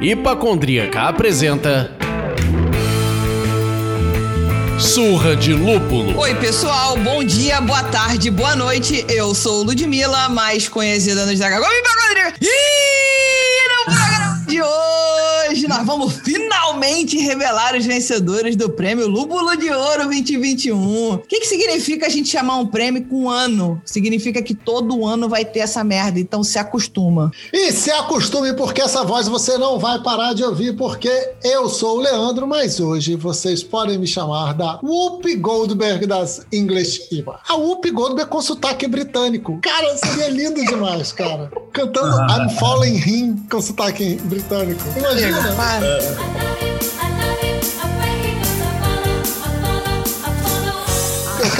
Hipacondríaca apresenta. Surra de Lúpulo. Oi, pessoal, bom dia, boa tarde, boa noite. Eu sou Ludmilla, mais conhecida nos Dragão Hipacondríaca. E vamos finalmente revelar os vencedores do prêmio Lúpulo de Ouro 2021. O que, que significa a gente chamar um prêmio com ano? Significa que todo ano vai ter essa merda, então se acostuma. E se acostume, porque essa voz você não vai parar de ouvir, porque eu sou o Leandro, mas hoje vocês podem me chamar da Whoopi Goldberg das English Iba. A Whoopi Goldberg com sotaque britânico. Cara, seria lindo demais, cara. Cantando I'm Falling Him com sotaque britânico. Imagina. Para.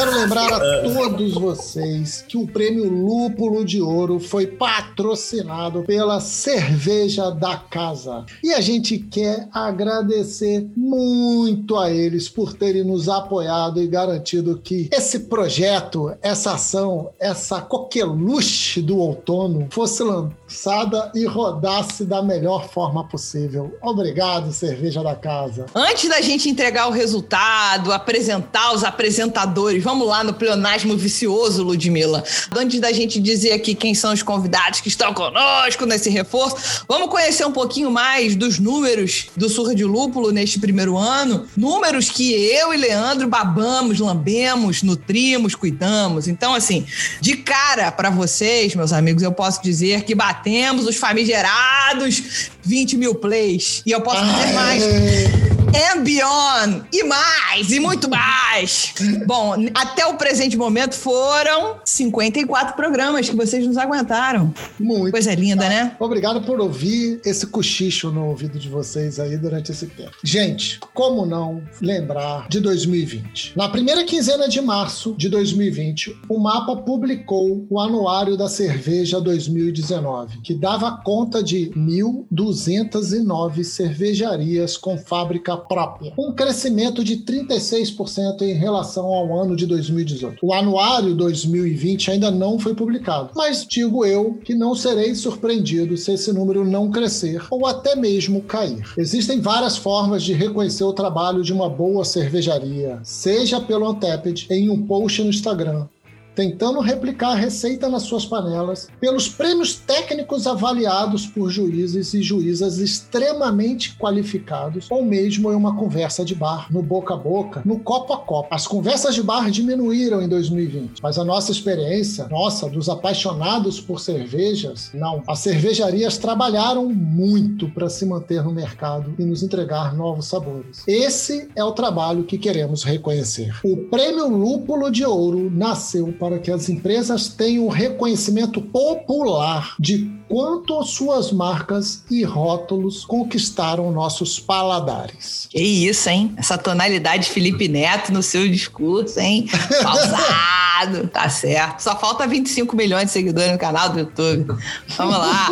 Quero lembrar a todos vocês que o prêmio Lúpulo de Ouro foi patrocinado pela Cerveja da Casa. E a gente quer agradecer muito a eles por terem nos apoiado e garantido que esse projeto, essa ação, essa coqueluche do outono fosse lançada e rodasse da melhor forma possível. Obrigado, Cerveja da Casa. Antes da gente entregar o resultado, apresentar os apresentadores, vamos lá no pleonasmo vicioso, Ludmilla. Antes da gente dizer aqui quem são os convidados que estão conosco nesse reforço, vamos conhecer um pouquinho mais dos números do Surra de Lúpulo neste primeiro ano. Números que eu e Leandro babamos, lambemos, nutrimos, cuidamos. Então, assim, de cara para vocês, meus amigos, eu posso dizer que batemos os famigerados 20 mil plays. E eu posso dizer mais. And beyond, e mais, e muito mais. Bom, até o presente momento foram 54 programas que vocês nos aguentaram. Muito. Coisa linda, né? Obrigado por ouvir esse cochicho no ouvido de vocês aí durante esse tempo. Gente, como não lembrar de 2020? Na primeira quinzena de março de 2020, o Mapa publicou o Anuário da Cerveja 2019, que dava conta de 1.209 cervejarias com fábrica própria, um crescimento de 36% em relação ao ano de 2018. O Anuário 2020 ainda não foi publicado, mas digo eu que não serei surpreendido se esse número não crescer ou até mesmo cair. Existem várias formas de reconhecer o trabalho de uma boa cervejaria, seja pelo Antepid, em um post no Instagram, tentando replicar a receita nas suas panelas, pelos prêmios técnicos avaliados por juízes e juízas extremamente qualificados, ou mesmo em uma conversa de bar, no boca a boca, no copo a copo. As conversas de bar diminuíram em 2020, mas a nossa experiência, nossa, dos apaixonados por cervejas, não. As cervejarias trabalharam muito para se manter no mercado e nos entregar novos sabores. Esse é o trabalho que queremos reconhecer. O Prêmio Lúpulo de Ouro nasceu para que as empresas tenham reconhecimento popular de quanto suas marcas e rótulos conquistaram nossos paladares. Que isso, hein? Essa tonalidade Felipe Neto no seu discurso, hein? Pausado. tá certo. Só falta 25 milhões de seguidores no canal do YouTube. Vamos lá.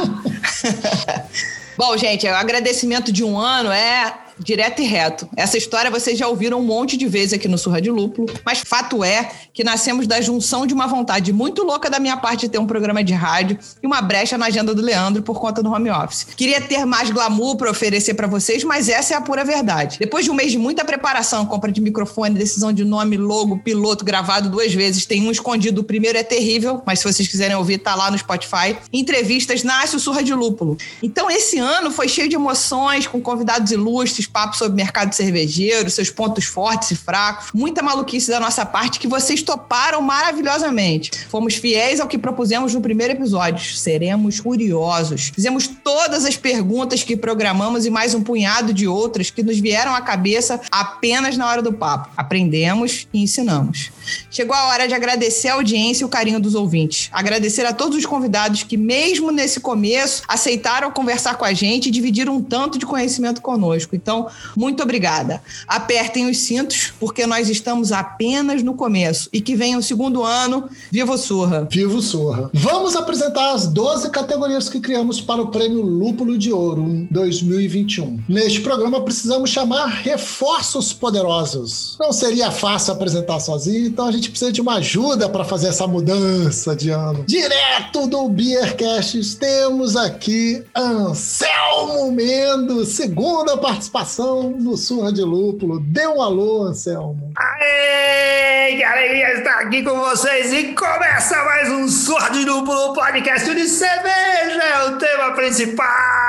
Bom, gente, o agradecimento de um ano é direto e reto. Essa história vocês já ouviram um monte de vezes aqui no Surra de Lúpulo, mas fato é que nascemos da junção de uma vontade muito louca da minha parte de ter um programa de rádio e uma brecha na agenda do Leandro por conta do home office. Queria ter mais glamour para oferecer para vocês, mas essa é a pura verdade. Depois de um mês de muita preparação, compra de microfone, decisão de nome, logo, piloto gravado duas vezes, tem um escondido, o primeiro é terrível, mas se vocês quiserem ouvir, tá lá no Spotify. Entrevistas, nasce o Surra de Lúpulo. Então esse ano foi cheio de emoções, com convidados ilustres, papo sobre mercado cervejeiro, seus pontos fortes e fracos, muita maluquice da nossa parte que vocês toparam maravilhosamente. Fomos fiéis ao que propusemos no primeiro episódio. Seremos curiosos. Fizemos todas as perguntas que programamos e mais um punhado de outras que nos vieram à cabeça apenas na hora do papo. Aprendemos e ensinamos. Chegou a hora de agradecer a audiência e o carinho dos ouvintes. Agradecer a todos os convidados que, mesmo nesse começo, aceitaram conversar com a gente e dividir um tanto de conhecimento conosco. Então, atenção. Muito obrigada. Apertem os cintos, porque nós estamos apenas no começo. E que venha o segundo ano. Viva o Surra! Viva o Surra! Vamos apresentar as 12 categorias que criamos para o Prêmio Lúpulo de Ouro 2021. Neste programa precisamos chamar reforços poderosos. Não seria fácil apresentar sozinho, então a gente precisa de uma ajuda para fazer essa mudança de ano. Direto do Beercast, temos aqui Anselmo Mendes, segunda participação no Surra de Lúpulo. Dê um alô, Anselmo. Aê, que alegria estar aqui com vocês e começa mais um Surra de Lúpulo podcast de cerveja, é o tema principal.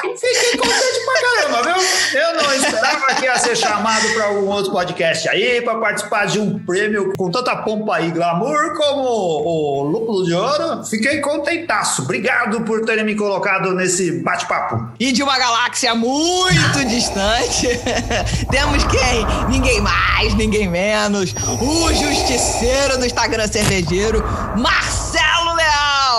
Fiquei contente pra caramba, viu? Eu não esperava que ia ser chamado para algum outro podcast aí, para participar de um prêmio com tanta pompa e glamour como o Lúpulo de Ouro. Fiquei contentaço. Obrigado por terem me colocado nesse bate-papo. E de uma galáxia muito distante, temos quem? Ninguém mais, ninguém menos. O justiceiro do Instagram cervejeiro, Marcelo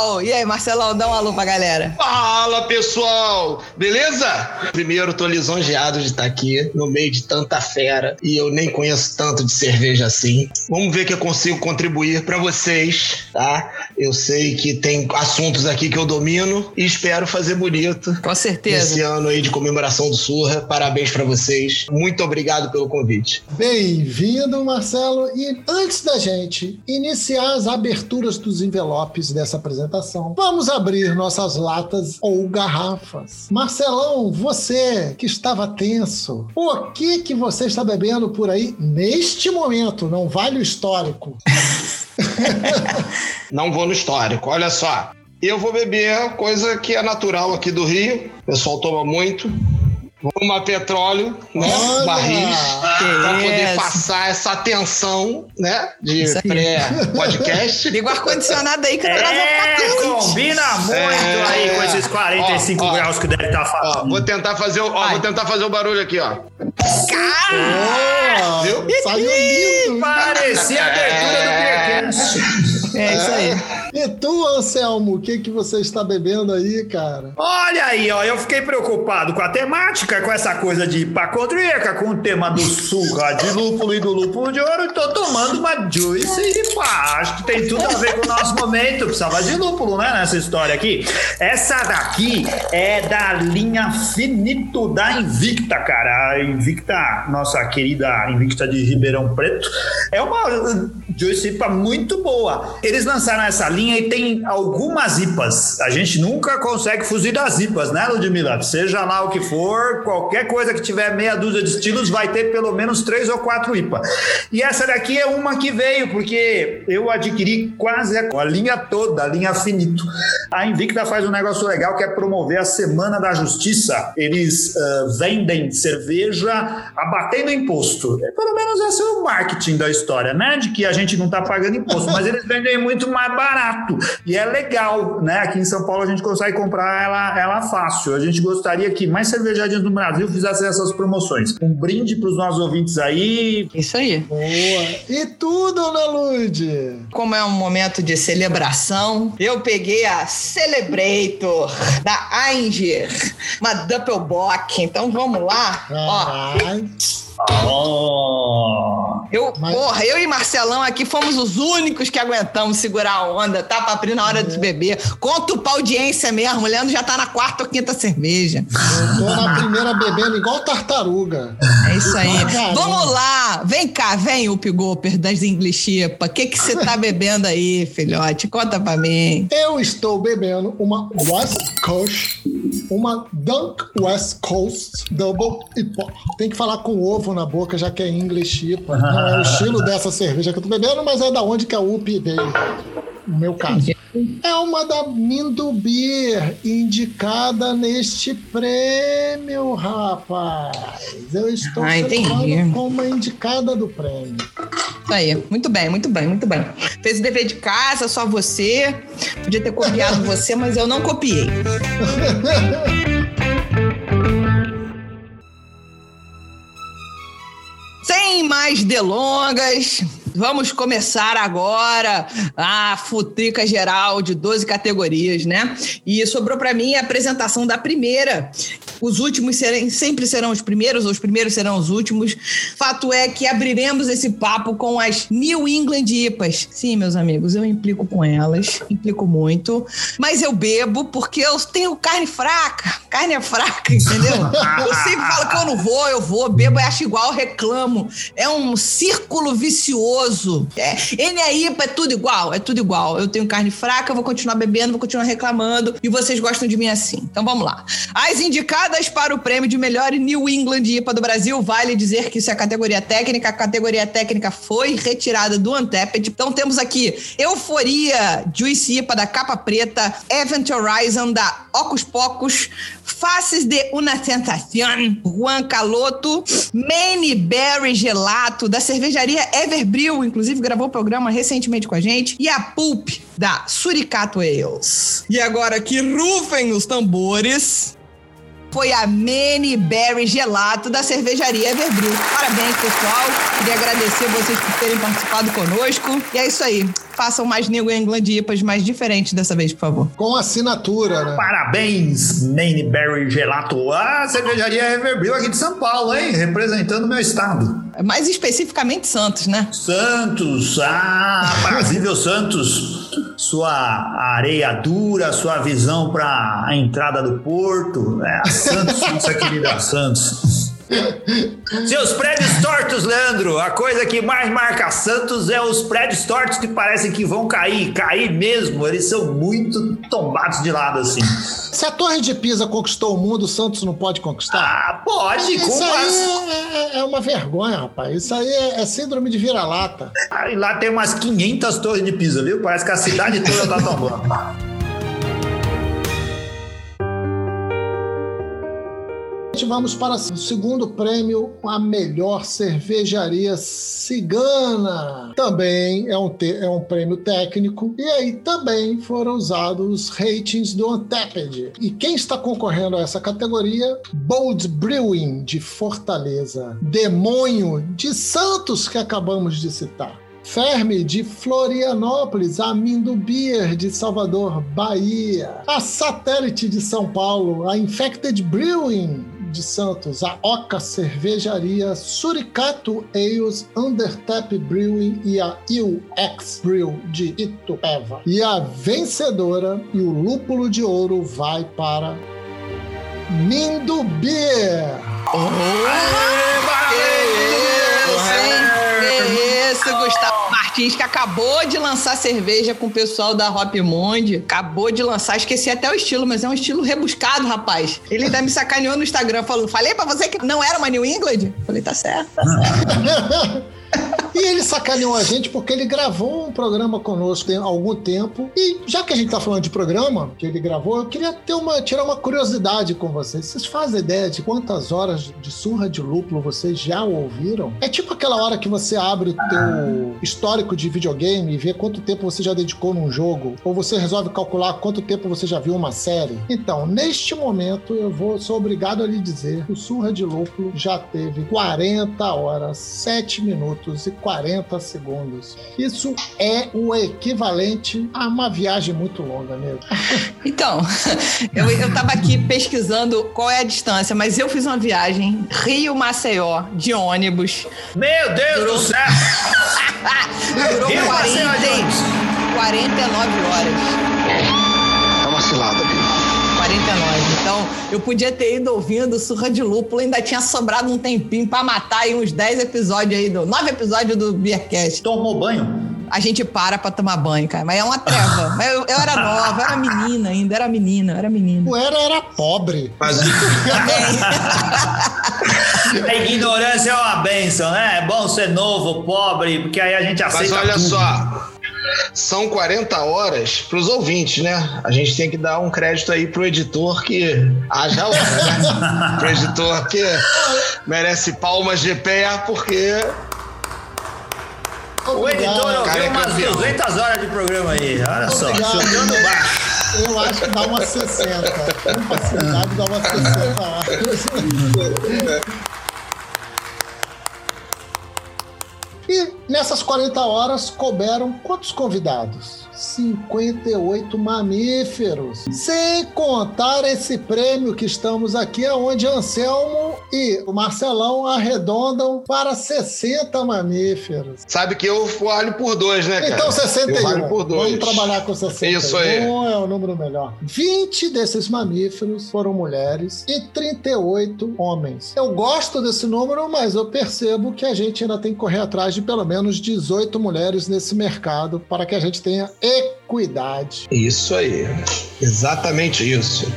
Leal. E aí, Marcelão, dá um alô pra galera. Fala pessoal, beleza? Primeiro, tô lisonjeado de estar aqui no meio de tanta fera e eu nem conheço tanto de cerveja assim. Vamos ver que eu consigo contribuir para vocês, tá? Eu sei que tem assuntos aqui que eu domino e espero fazer bonito. Com certeza. Esse ano aí de comemoração do Surra. Parabéns para vocês. Muito obrigado pelo convite. Bem-vindo, Marcelo. E antes da gente iniciar as aberturas dos envelopes dessa apresentação, vamos abrir nossas latas ou garrafas. Marcelão, você que estava tenso, o que que você está bebendo por aí neste momento? Não vale o histórico. Não vou no histórico. Olha só. Eu vou beber coisa que é natural aqui do Rio. O pessoal toma muito. Uma petróleo, né? Olha! Barris. Pra poder passar essa tensão, né? De pré-podcast. Liga o ar-condicionado aí que o vai É, quente. combina muito É. aí com esses 45 Ó, ó. graus que deve estar Ó, fazendo. vou tentar fazer o, ó, Vai. vou tentar fazer o barulho aqui, ó. Boa! Viu? Saiu lindo! Parecia a abertura do É. É isso aí. E tu, Anselmo, o que que você está bebendo aí, cara? Olha aí, ó, eu fiquei preocupado com a temática, com essa coisa de hipacondríaca, com o tema do surra de lúpulo e do lúpulo de ouro, e tô tomando uma Juice e pá, acho que tem tudo a ver com o nosso momento, precisava de lúpulo, né, nessa história aqui. Essa daqui é da linha Finito da Invicta, cara, a Invicta, nossa querida Invicta de Ribeirão Preto, é uma uh, Juice IPA muito boa. Eles lançaram essa linha e tem algumas IPAs. A gente nunca consegue fugir das IPAs, né, Ludmilla? Seja lá o que for, qualquer coisa que tiver meia dúzia de estilos vai ter pelo menos três ou quatro IPA. E essa daqui é uma que veio, porque eu adquiri quase a linha toda, a linha finito. A Invicta faz um negócio legal que é promover a Semana da Justiça. Eles ah, vendem cerveja abatendo imposto. É, Pelo menos esse é o marketing da história, né? De que a gente não tá pagando imposto, mas eles vendem muito mais barato. E é legal, né? Aqui em São Paulo a gente consegue comprar ela, ela fácil. A gente gostaria que mais cervejarias no Brasil fizessem essas promoções. Um brinde para os nossos ouvintes aí. Isso aí. Boa! E tu, dona Lude? Como é um momento de celebração, eu peguei a Celebrator da Ainger, uma Doppelbock. Então vamos lá. Ó, Caralho. Eu, Mas- porra, eu e Marcelão aqui fomos os únicos que aguentamos segurar a onda, tá, Papri, na hora de beber. Conta pra audiência mesmo, o Leandro já tá na quarta ou quinta cerveja. Eu tô na primeira bebendo igual tartaruga. É isso aí. Caramba. Vamos lá, vem cá, vem o Pigoper das English Chipa. O que que você tá bebendo aí, filhote? Conta pra mim. Eu estou bebendo uma West Coast, uma Dunk West Coast Double IPA. Tem que falar com ovo na boca, já que é English IPA. Não é o estilo dessa cerveja que eu tô bebendo, mas é da onde que a UP veio. No meu caso. É uma da Mindo Beer, indicada neste prêmio, rapaz. Eu estou Ah, celebrando como uma indicada do prêmio. Isso aí. Muito bem, muito bem, muito bem. Fez o dever de casa, só você. Podia ter copiado você, mas eu não copiei. Sem mais delongas, vamos começar agora a futrica geral de 12 categorias, né? E sobrou para mim a apresentação da primeira, os últimos serem, sempre serão os primeiros, ou os primeiros serão os últimos. Fato é que abriremos esse papo com as New England IPAs. Sim, meus amigos, eu implico com elas, implico muito. Mas eu bebo porque eu tenho carne fraca. Carne é fraca, entendeu? Eu sempre falo que eu não vou, eu vou, bebo, acho igual, reclamo. É um círculo vicioso. É, NAIPA é tudo igual, é tudo igual. Eu tenho carne fraca, vou continuar bebendo, vou continuar reclamando e vocês gostam de mim assim. Então vamos lá. As indicadas para o prêmio de melhor New England IPA do Brasil, vale dizer que isso é categoria técnica. A categoria técnica foi retirada do Untapped. Então temos aqui Euforia Juice IPA da capa preta, Event Horizon da Ocus Pocos, Faces de una Sensación, Juan Caloto, Maine Berry Gelato, da cervejaria Everbril, inclusive gravou o programa recentemente com a gente, e a Pulp, da Suricato Ales. E agora que rufem os tambores, foi a Many Berry Gelato da cervejaria Everbril. Parabéns, pessoal. Queria agradecer vocês por terem participado conosco. E é isso aí. Façam mais New England IPAs mais diferentes dessa vez, por favor. Com assinatura, né? Parabéns, Maine Berry Gelato. A cervejaria Everbril aqui de São Paulo, hein? Representando meu estado. Mais especificamente Santos, né? Santos, ah, Brasível Santos. Sua areia dura, sua visão para a entrada do porto. É, Santos, nossa querida Santos. Seus prédios tortos, Leandro. A coisa que mais marca Santos é os prédios tortos que parecem que vão cair, cair mesmo. Eles são muito tombados de lado assim. Se a Torre de Pisa conquistou o mundo, o Santos não pode conquistar? Ah, pode, Isso com aí as... é, é- é uma vergonha, rapaz. Isso aí é, é síndrome de vira-lata. Aí lá tem umas 500 torres de Pisa, viu? Parece que a cidade toda tá tombando. Vamos para o segundo prêmio, a melhor cervejaria cigana. Também é um, é um prêmio técnico. E aí também foram usados os ratings do Untapped. E quem está concorrendo a essa categoria? Bold Brewing, de Fortaleza. Demônio, de Santos, que acabamos de citar. Ferme de Florianópolis, a Mindo Beer de Salvador, Bahia, a Satélite de São Paulo, a Infected Brewing de Santos, a Oca Cervejaria, Suricato Ales, Undertap Brewing e a UX Brew de Itupeva. E a vencedora e o lúpulo de ouro vai para Mindo Beer. Que isso, Gustavo Martins, que acabou de lançar cerveja com o pessoal da Hop Monde. Acabou de lançar, esqueci até o estilo, mas é um estilo rebuscado, rapaz. Ele ainda me sacaneou no Instagram, falou: falei pra você que não era uma New England? Falei, tá certo. Tá certo. E ele sacaneou a gente porque ele gravou um programa conosco tem algum tempo. E já que a gente tá falando de programa que ele gravou, eu queria ter uma, tirar uma curiosidade com vocês. Vocês fazem ideia de quantas horas de surra de lúpulo vocês já ouviram? É tipo aquela hora que você abre o teu histórico de videogame e vê quanto tempo você já dedicou num jogo, ou você resolve calcular quanto tempo você já viu uma série. Então, neste momento, eu vou sou obrigado a lhe dizer que o surra de lúpulo já teve 40 horas, 7 minutos e 40 segundos. Isso é o equivalente a uma viagem muito longa mesmo. Então, eu, eu tava aqui pesquisando qual é a distância, mas eu fiz uma viagem Rio-Maceió de ônibus. Meu Deus do céu! Durou Rio, 40, Maceió, Jones. 49 horas. Tá uma cilada, viu? 49. Então, eu podia ter ido ouvindo Surra de Lúpulo, ainda tinha sobrado um tempinho pra matar aí uns 10 episódios aí, do 9 episódios do Beercast. Tomou banho? A gente para pra tomar banho, cara, mas é uma treva. Mas eu, eu era nova, eu era menina ainda, era menina, eu era menina. O Era era pobre. Mas A ignorância é uma benção, né? É bom ser novo, pobre, porque aí a gente Mas aceita olha tudo. só, são 40 horas pros ouvintes, né? A gente tem que dar um crédito aí pro editor que haja hora, né? pro editor que merece palmas de pé porque O editor Obrigado. Cara, ouviu é umas campeão. 200 horas de programa aí. Olha só, Obrigado. chutando baixo. Eu acho que dá umas 60. Com facilidade dá umas 60 horas. Nessas 40 horas couberam quantos convidados? 58 mamíferos. Sem contar esse prêmio que estamos aqui, onde Anselmo e o Marcelão arredondam para 60 mamíferos. Sabe que eu olho por dois, né, cara? Então, 61. Eu por dois. Vamos trabalhar com 61. Isso aí. é o número melhor. 20 desses mamíferos foram mulheres e 38 homens. Eu gosto desse número, mas eu percebo que a gente ainda tem que correr atrás de pelo menos 18 mulheres nesse mercado para que a gente tenha equidade. Isso aí. Exatamente isso.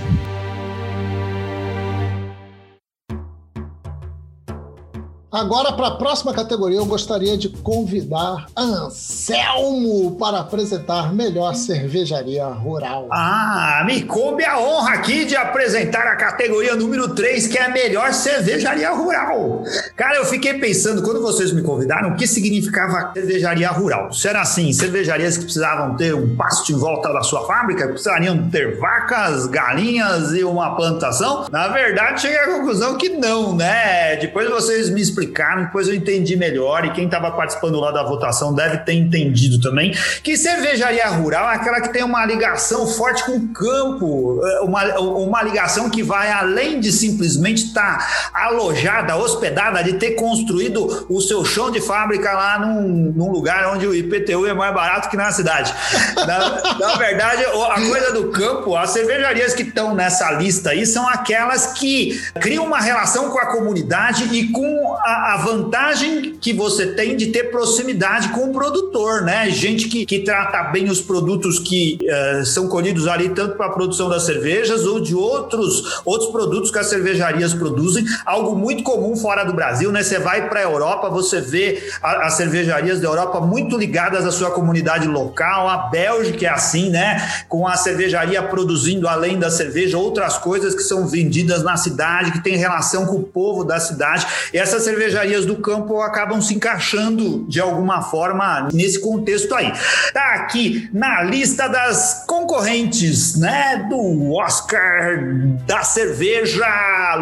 Agora, para a próxima categoria, eu gostaria de convidar Anselmo para apresentar melhor cervejaria rural. Ah, me coube a honra aqui de apresentar a categoria número 3, que é a melhor cervejaria rural. Cara, eu fiquei pensando, quando vocês me convidaram, o que significava cervejaria rural? Se era assim, cervejarias que precisavam ter um pasto em volta da sua fábrica, precisariam ter vacas, galinhas e uma plantação? Na verdade, cheguei à conclusão que não, né? Depois vocês me explicaram, depois eu entendi melhor, e quem estava participando lá da votação deve ter entendido também, que cervejaria rural é aquela que tem uma ligação forte com o campo, é, uma, uma ligação que vai além de simplesmente estar alojada, hospedada, de ter construído o seu chão de fábrica lá num, num lugar onde o IPTU é mais barato que na cidade. Na, na verdade, a coisa do campo, as cervejarias que estão nessa lista aí são aquelas que criam uma relação com a comunidade e com a, a, vantagem que você tem de ter proximidade com o produtor, né? Gente que, que trata bem os produtos que uh, são colhidos ali, tanto para a produção das cervejas ou de outros, outros produtos que as cervejarias produzem. Algo muito comum fora do Brasil, né? Você vai para a Europa, você vê as cervejarias da Europa muito ligadas à sua comunidade local. A Bélgica é assim, né? Com a cervejaria produzindo, além da cerveja, outras coisas que são vendidas na cidade, que tem relação com o povo da cidade. E essas cervejarias cervejarias do campo acabam se encaixando de alguma forma nesse contexto aí. Tá aqui na lista das concorrentes, né, do Oscar da cerveja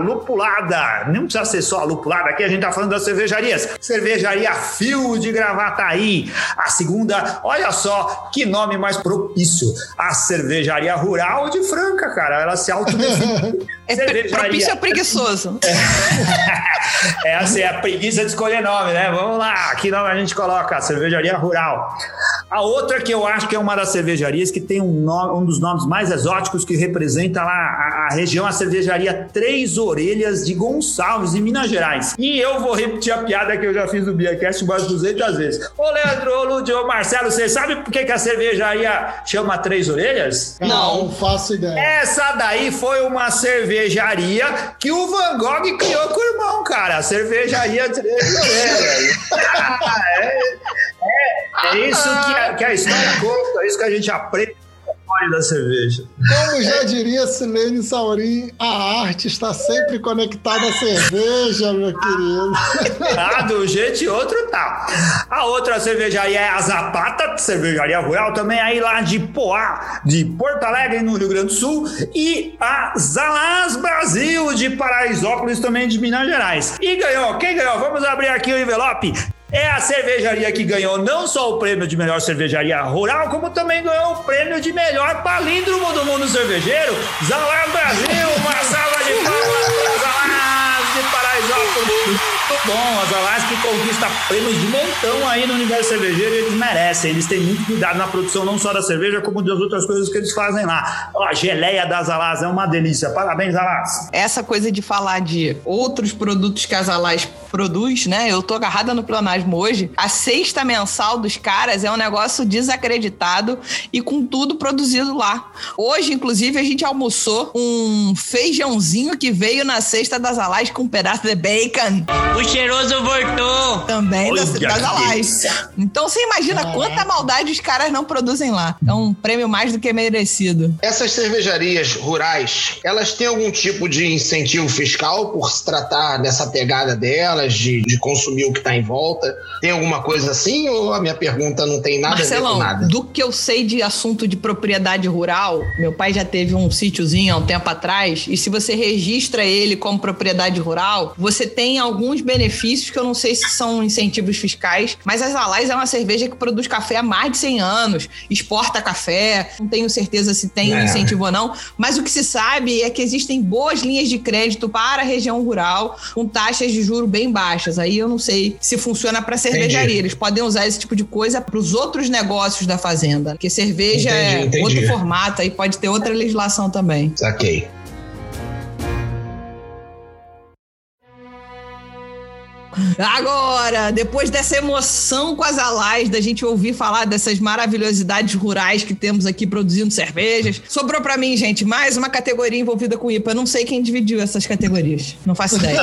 lupulada. Não precisa ser só lupulada, aqui a gente tá falando das cervejarias. Cervejaria Fio de Gravataí. A segunda, olha só que nome mais propício. A cervejaria rural de Franca, cara. Ela se autodefine. É propício ou preguiçoso? É, assim, é a preguiça de escolher nome, né? Vamos lá, que nome a gente coloca? Cervejaria Rural. A outra que eu acho que é uma das cervejarias que tem um, nome, um dos nomes mais exóticos que representa lá a, a, região, a cervejaria Três Orelhas de Gonçalves, em Minas Gerais. E eu vou repetir a piada que eu já fiz no Biacast umas 200 vezes. Ô Leandro, ô Lúdio, ô Marcelo, você sabe por que, que a cervejaria chama Três Orelhas? Não, não faço ideia. Essa daí foi uma cervejaria que o Van Gogh criou com o irmão, cara. A cervejaria Três é, é, é isso que a, que a história conta, é isso que a gente aprende da cerveja. Como já diria Silene Saurim, a arte está sempre conectada à cerveja, meu querido. Ah, do jeito e outro tá. A outra cervejaria é a Zapata, cervejaria rural, também aí lá de Poá, de Porto Alegre, no Rio Grande do Sul, e a Zalaz Brasil, de Paraisópolis, também de Minas Gerais. E ganhou, quem ganhou? Vamos abrir aqui o envelope. É a cervejaria que ganhou não só o prêmio de melhor cervejaria rural, como também ganhou o prêmio de melhor palíndromo do mundo cervejeiro. Zalaz Brasil, uma salva de palmas para Zalaz de Paraisópolis muito bom. As Alás que conquista prêmios de montão aí no universo cervejeiro eles merecem. Eles têm muito cuidado na produção, não só da cerveja, como das outras coisas que eles fazem lá. a geleia das Alás é uma delícia. Parabéns, Alás. Essa coisa de falar de outros produtos que as Alás produz, né? Eu tô agarrada no planasmo hoje. A sexta mensal dos caras é um negócio desacreditado e com tudo produzido lá. Hoje, inclusive, a gente almoçou um feijãozinho que veio na cesta das Alás com um pedaço de bacon. O cheiroso voltou. Também das, das Alais. Então você imagina é. quanta maldade os caras não produzem lá. É um prêmio mais do que merecido. Essas cervejarias rurais, elas têm algum tipo de incentivo fiscal por se tratar dessa pegada delas? de, de consumir o que está em volta? Tem alguma coisa assim ou a minha pergunta não tem nada a ver Marcelão, com nada? do que eu sei de assunto de propriedade rural, meu pai já teve um sítiozinho há um tempo atrás, e se você registra ele como propriedade rural, você tem alguns benefícios que eu não sei se são incentivos fiscais, mas a Zalais é uma cerveja que produz café há mais de 100 anos, exporta café, não tenho certeza se tem um É. incentivo ou não, mas o que se sabe é que existem boas linhas de crédito para a região rural com taxas de juro bem baixas. Aí eu não sei se funciona para cervejaria. Eles podem usar esse tipo de coisa para os outros negócios da fazenda, porque cerveja Entendi, é entendi. outro formato, aí pode ter outra legislação também. Saquei. Agora, depois dessa emoção com as alais, da gente ouvir falar dessas maravilhosidades rurais que temos aqui produzindo cervejas, sobrou pra mim, gente, mais uma categoria envolvida com IPA. Eu não sei quem dividiu essas categorias. Não faço ideia.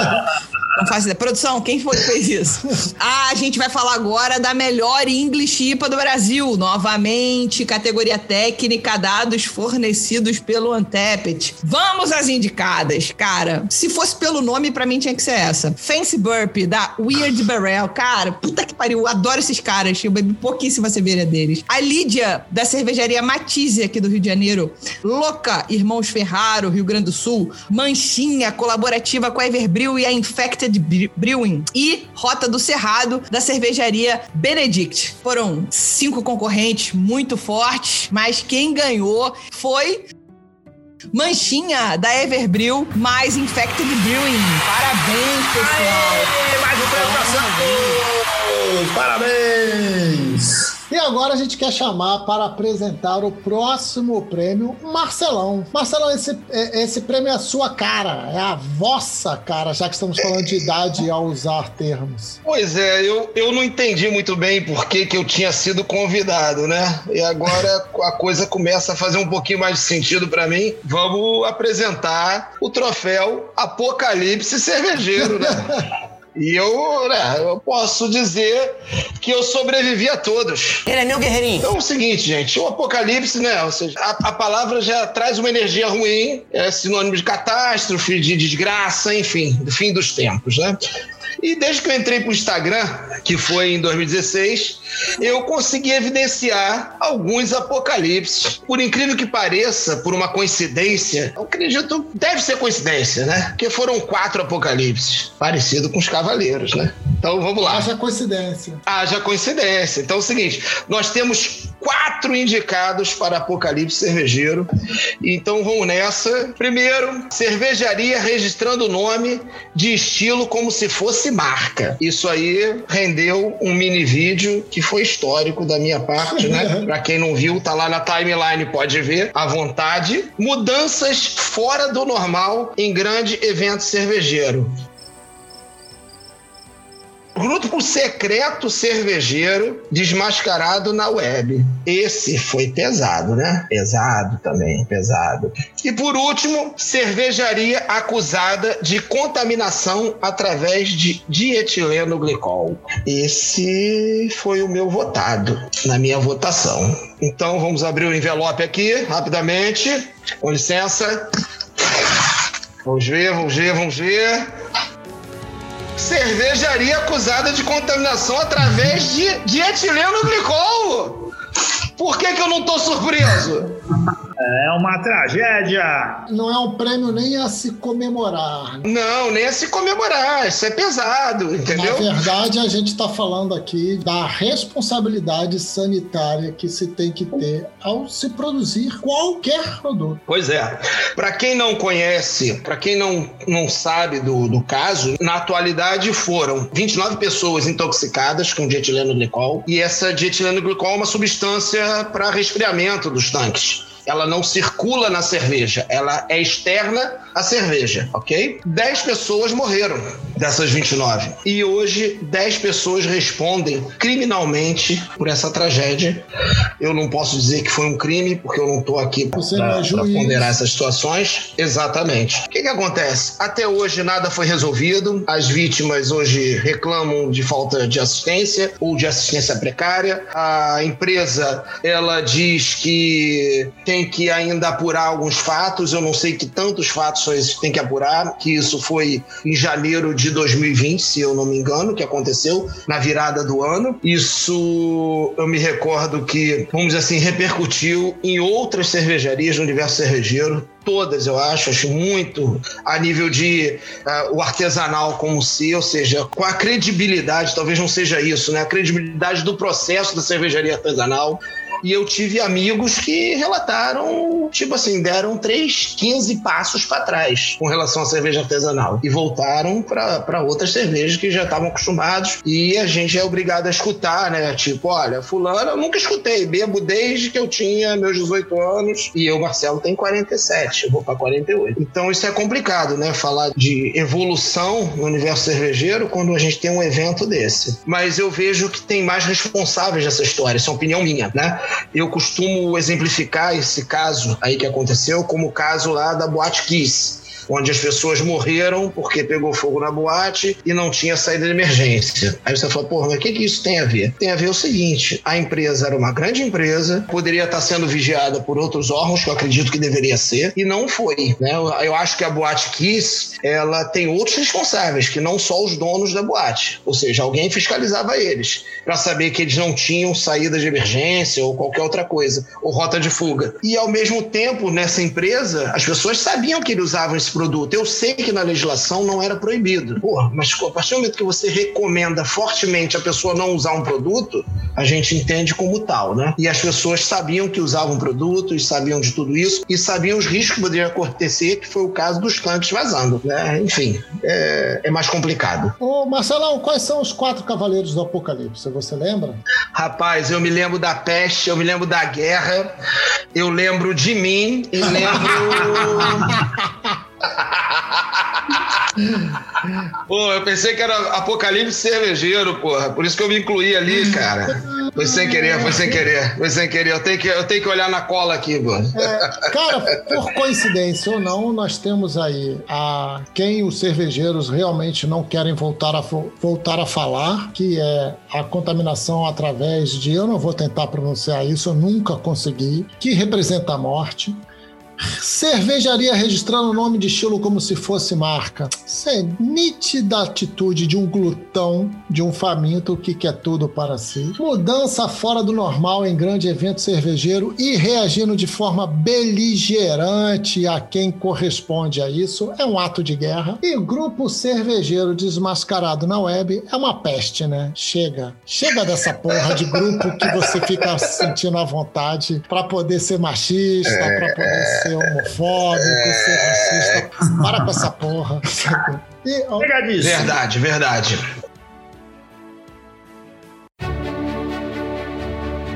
Não faço ideia. Produção, quem foi que fez isso? Ah, a gente vai falar agora da melhor English IPA do Brasil. Novamente, categoria técnica, dados fornecidos pelo Antepet. Vamos às indicadas. Cara, se fosse pelo nome, pra mim tinha que ser essa. Fancy Burp, da Weird Barrel. Cara, puta que pariu, eu adoro esses caras. Eu bebi pouquíssima cerveja deles. A Lídia, da cervejaria Matise, aqui do Rio de Janeiro. Louca, Irmãos Ferraro, Rio Grande do Sul. Manchinha, colaborativa com a Everbril e a Infected Bre- Brewing. E Rota do Cerrado, da cervejaria Benedict. Foram cinco concorrentes muito fortes, mas quem ganhou foi Manchinha, da Everbril, mais Infected Brewing. Parabéns, pessoal. Aê, mais um prêmio pra! Parabéns! E agora a gente quer chamar para apresentar o próximo prêmio, Marcelão. Marcelão, esse, é- esse prêmio é a sua cara, é a vossa cara, já que estamos falando de idade ao usar termos. Pois é, eu, eu não entendi muito bem por que, que eu tinha sido convidado, né? E agora a coisa começa a fazer um pouquinho mais de sentido pra mim. Vamos apresentar o troféu Apocalipse Cervejeiro, né? E eu, né, eu posso dizer que eu sobrevivi a todos. Ele é meu guerreirinho. Então é o seguinte, gente, o apocalipse, né? Ou seja, a, a palavra já traz uma energia ruim, é sinônimo de catástrofe, de desgraça, enfim, do fim dos tempos, né? E desde que eu entrei pro Instagram, que foi em 2016, eu consegui evidenciar alguns apocalipses. Por incrível que pareça, por uma coincidência, eu acredito, deve ser coincidência, né? Porque foram quatro apocalipses, parecido com os cavaleiros, né? Então vamos lá. Haja coincidência. Haja coincidência. Então é o seguinte: nós temos quatro indicados para Apocalipse Cervejeiro. Então vamos nessa. Primeiro, cervejaria registrando o nome de estilo como se fosse marca. Isso aí rendeu um mini vídeo que foi histórico da minha parte, né? Pra quem não viu, tá lá na timeline, pode ver à vontade. Mudanças fora do normal em grande evento cervejeiro. Grupo secreto cervejeiro desmascarado na web. Esse foi pesado, né? Pesado também, pesado. E por último, cervejaria acusada de contaminação através de dietileno glicol. Esse foi o meu votado na minha votação. Então vamos abrir o envelope aqui rapidamente. Com licença. Vamos ver, vamos ver, vamos ver cervejaria acusada de contaminação através de dietileno glicol. Por que, que eu não tô surpreso? É uma tragédia! Não é um prêmio nem a se comemorar. Não, nem a se comemorar. Isso é pesado, entendeu? Na verdade, a gente está falando aqui da responsabilidade sanitária que se tem que ter ao se produzir qualquer produto. Pois é. Para quem não conhece, para quem não, não sabe do, do caso, na atualidade foram 29 pessoas intoxicadas com dietileno glicol e essa dietileno glicol é uma substância para resfriamento dos tanques. Ela não circula na cerveja, ela é externa à cerveja, ok? 10 pessoas morreram dessas 29. E hoje, 10 pessoas respondem criminalmente por essa tragédia. Eu não posso dizer que foi um crime, porque eu não estou aqui é para juiz. ponderar essas situações. Exatamente. O que, que acontece? Até hoje nada foi resolvido. As vítimas hoje reclamam de falta de assistência ou de assistência precária. A empresa ela diz que tem que ainda apurar alguns fatos. Eu não sei que tantos fatos que tem que apurar. Que isso foi em janeiro de 2020, se eu não me engano, que aconteceu na virada do ano. Isso eu me recordo que, vamos dizer assim, repercutiu em outras cervejarias do universo cervejeiro, todas, eu acho, acho muito a nível de uh, o artesanal como se, ou seja, com a credibilidade, talvez não seja isso, né? A credibilidade do processo da cervejaria artesanal, e eu tive amigos que relataram, tipo assim, deram 3, 15 passos para trás com relação à cerveja artesanal e voltaram para outras cervejas que já estavam acostumados e a gente é obrigado a escutar, né? Tipo, olha, fulano eu nunca escutei, bebo desde que eu tinha meus 18 anos e eu, Marcelo, tem 47, eu vou para 48. Então isso é complicado, né? Falar de evolução no universo cervejeiro quando a gente tem um evento desse. Mas eu vejo que tem mais responsáveis dessa história, isso é opinião minha, né? Eu costumo exemplificar esse caso aí que aconteceu como o caso lá da Boate Kiss onde as pessoas morreram porque pegou fogo na boate e não tinha saída de emergência. Aí você fala, porra, mas o que, que isso tem a ver? Tem a ver o seguinte: a empresa era uma grande empresa, poderia estar sendo vigiada por outros órgãos, que eu acredito que deveria ser, e não foi. Né? Eu acho que a Boate Kiss ela tem outros responsáveis, que não só os donos da boate. Ou seja, alguém fiscalizava eles para saber que eles não tinham saída de emergência ou qualquer outra coisa, ou rota de fuga. E ao mesmo tempo, nessa empresa, as pessoas sabiam que eles usavam esse produto. Eu sei que na legislação não era proibido. Porra, mas a partir do momento que você recomenda fortemente a pessoa não usar um produto, a gente entende como tal, né? E as pessoas sabiam que usavam produtos, sabiam de tudo isso e sabiam os riscos que poderiam acontecer, que foi o caso dos tanques vazando, né? Enfim, é, é mais complicado. Ô, Marcelão, quais são os quatro cavaleiros do Apocalipse? Você lembra? Rapaz, eu me lembro da peste, eu me lembro da guerra, eu lembro de mim e lembro. Pô, eu pensei que era apocalipse cervejeiro, porra. Por isso que eu me incluí ali, cara. Foi sem querer, foi sem querer, foi sem querer. Eu tenho que, eu tenho que olhar na cola aqui, mano. É, cara, por coincidência ou não, nós temos aí a quem os cervejeiros realmente não querem voltar a, voltar a falar, que é a contaminação através de, eu não vou tentar pronunciar isso, eu nunca consegui, que representa a morte. Cervejaria registrando o nome de estilo como se fosse marca. Isso é nítida atitude de um glutão, de um faminto que quer tudo para si. Mudança fora do normal em grande evento cervejeiro e reagindo de forma beligerante a quem corresponde a isso é um ato de guerra. E grupo cervejeiro desmascarado na web é uma peste, né? Chega. Chega dessa porra de grupo que você fica sentindo à vontade para poder ser machista, é, para poder ser ser homofóbico, é... ser racista. Para com essa porra. E, ó... Verdade, verdade.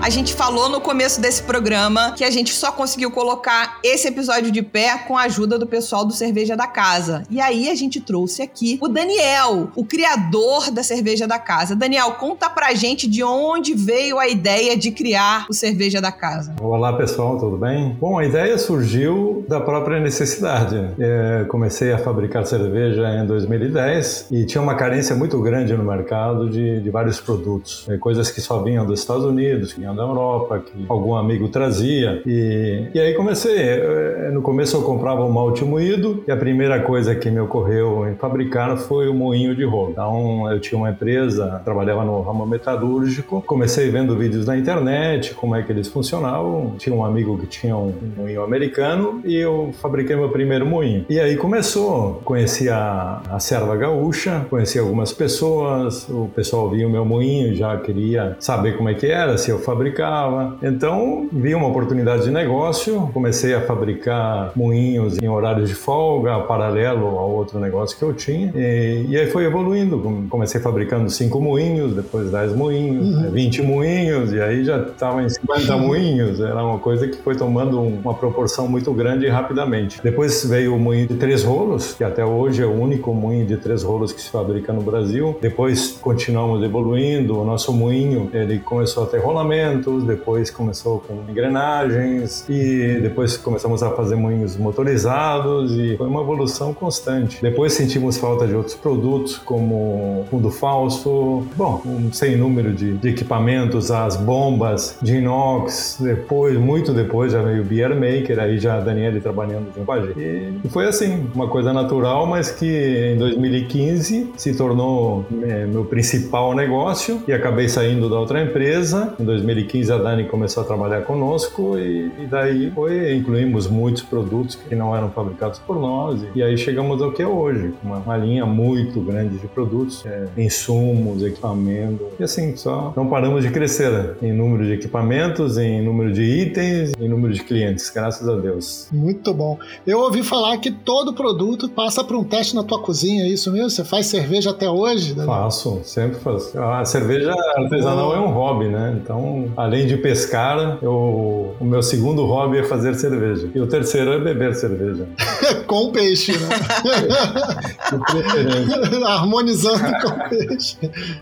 A gente falou no começo desse programa que a gente só conseguiu colocar esse episódio de pé com a ajuda do pessoal do Cerveja da Casa. E aí a gente trouxe aqui o Daniel, o criador da Cerveja da Casa. Daniel, conta pra gente de onde veio a ideia de criar o Cerveja da Casa. Olá pessoal, tudo bem? Bom, a ideia surgiu da própria necessidade. É, comecei a fabricar cerveja em 2010 e tinha uma carência muito grande no mercado de, de vários produtos, é, coisas que só vinham dos Estados Unidos, vinham da Europa, que algum amigo trazia. E, e aí comecei. Eh, no começo eu comprava um malte moído e a primeira coisa que me ocorreu em fabricar foi o moinho de rolo. Então eu tinha uma empresa, trabalhava no ramo metalúrgico, comecei vendo vídeos na internet, como é que eles funcionavam. Tinha um amigo que tinha um moinho americano e eu fabriquei meu primeiro moinho. E aí começou. Conheci a, a serva gaúcha, conheci algumas pessoas, o pessoal via o meu moinho, já queria saber como é que era, se eu fabricava fabricava. Então, vi uma oportunidade de negócio, comecei a fabricar moinhos em horários de folga, paralelo ao outro negócio que eu tinha. E, e aí foi evoluindo. Comecei fabricando cinco moinhos, depois 10 moinhos, uhum. 20 moinhos, e aí já estava em 50 uhum. moinhos. Era uma coisa que foi tomando uma proporção muito grande rapidamente. Depois veio o moinho de três rolos, que até hoje é o único moinho de três rolos que se fabrica no Brasil. Depois continuamos evoluindo. O nosso moinho ele começou a ter rolamento depois começou com engrenagens e depois começamos a fazer moinhos motorizados e foi uma evolução constante. Depois sentimos falta de outros produtos como fundo falso, bom, um sem número de, de equipamentos, as bombas de inox, depois, muito depois já veio o Beer Maker, aí já a Daniele trabalhando junto com a gente. E foi assim, uma coisa natural, mas que em 2015 se tornou é, meu principal negócio e acabei saindo da outra empresa. Em 2015 a Dani começou a trabalhar conosco e, e daí foi, incluímos muitos produtos que não eram fabricados por nós e, e aí chegamos ao que é hoje, uma, uma linha muito grande de produtos, é, insumos, equipamentos e assim, só não paramos de crescer né? em número de equipamentos, em número de itens, em número de clientes, graças a Deus. Muito bom. Eu ouvi falar que todo produto passa por um teste na tua cozinha, é isso mesmo? Você faz cerveja até hoje? Daniel? Faço, sempre faço. A cerveja artesanal é um hobby, né? Então, além de pescar, eu, o meu segundo hobby é fazer cerveja. E o terceiro é beber cerveja. com peixe, né? Harmonizando com peixe.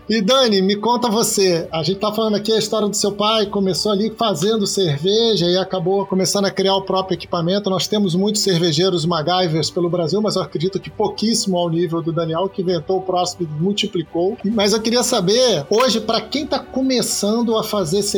E Dani, me conta você. A gente tá falando aqui a história do seu pai, começou ali fazendo cerveja e acabou começando a criar o próprio equipamento. Nós temos muitos cervejeiros MacGyvers pelo Brasil, mas eu acredito que pouquíssimo ao nível do Daniel, que inventou o próximo e multiplicou. Mas eu queria saber, hoje, para quem tá começando a fazer cerveja,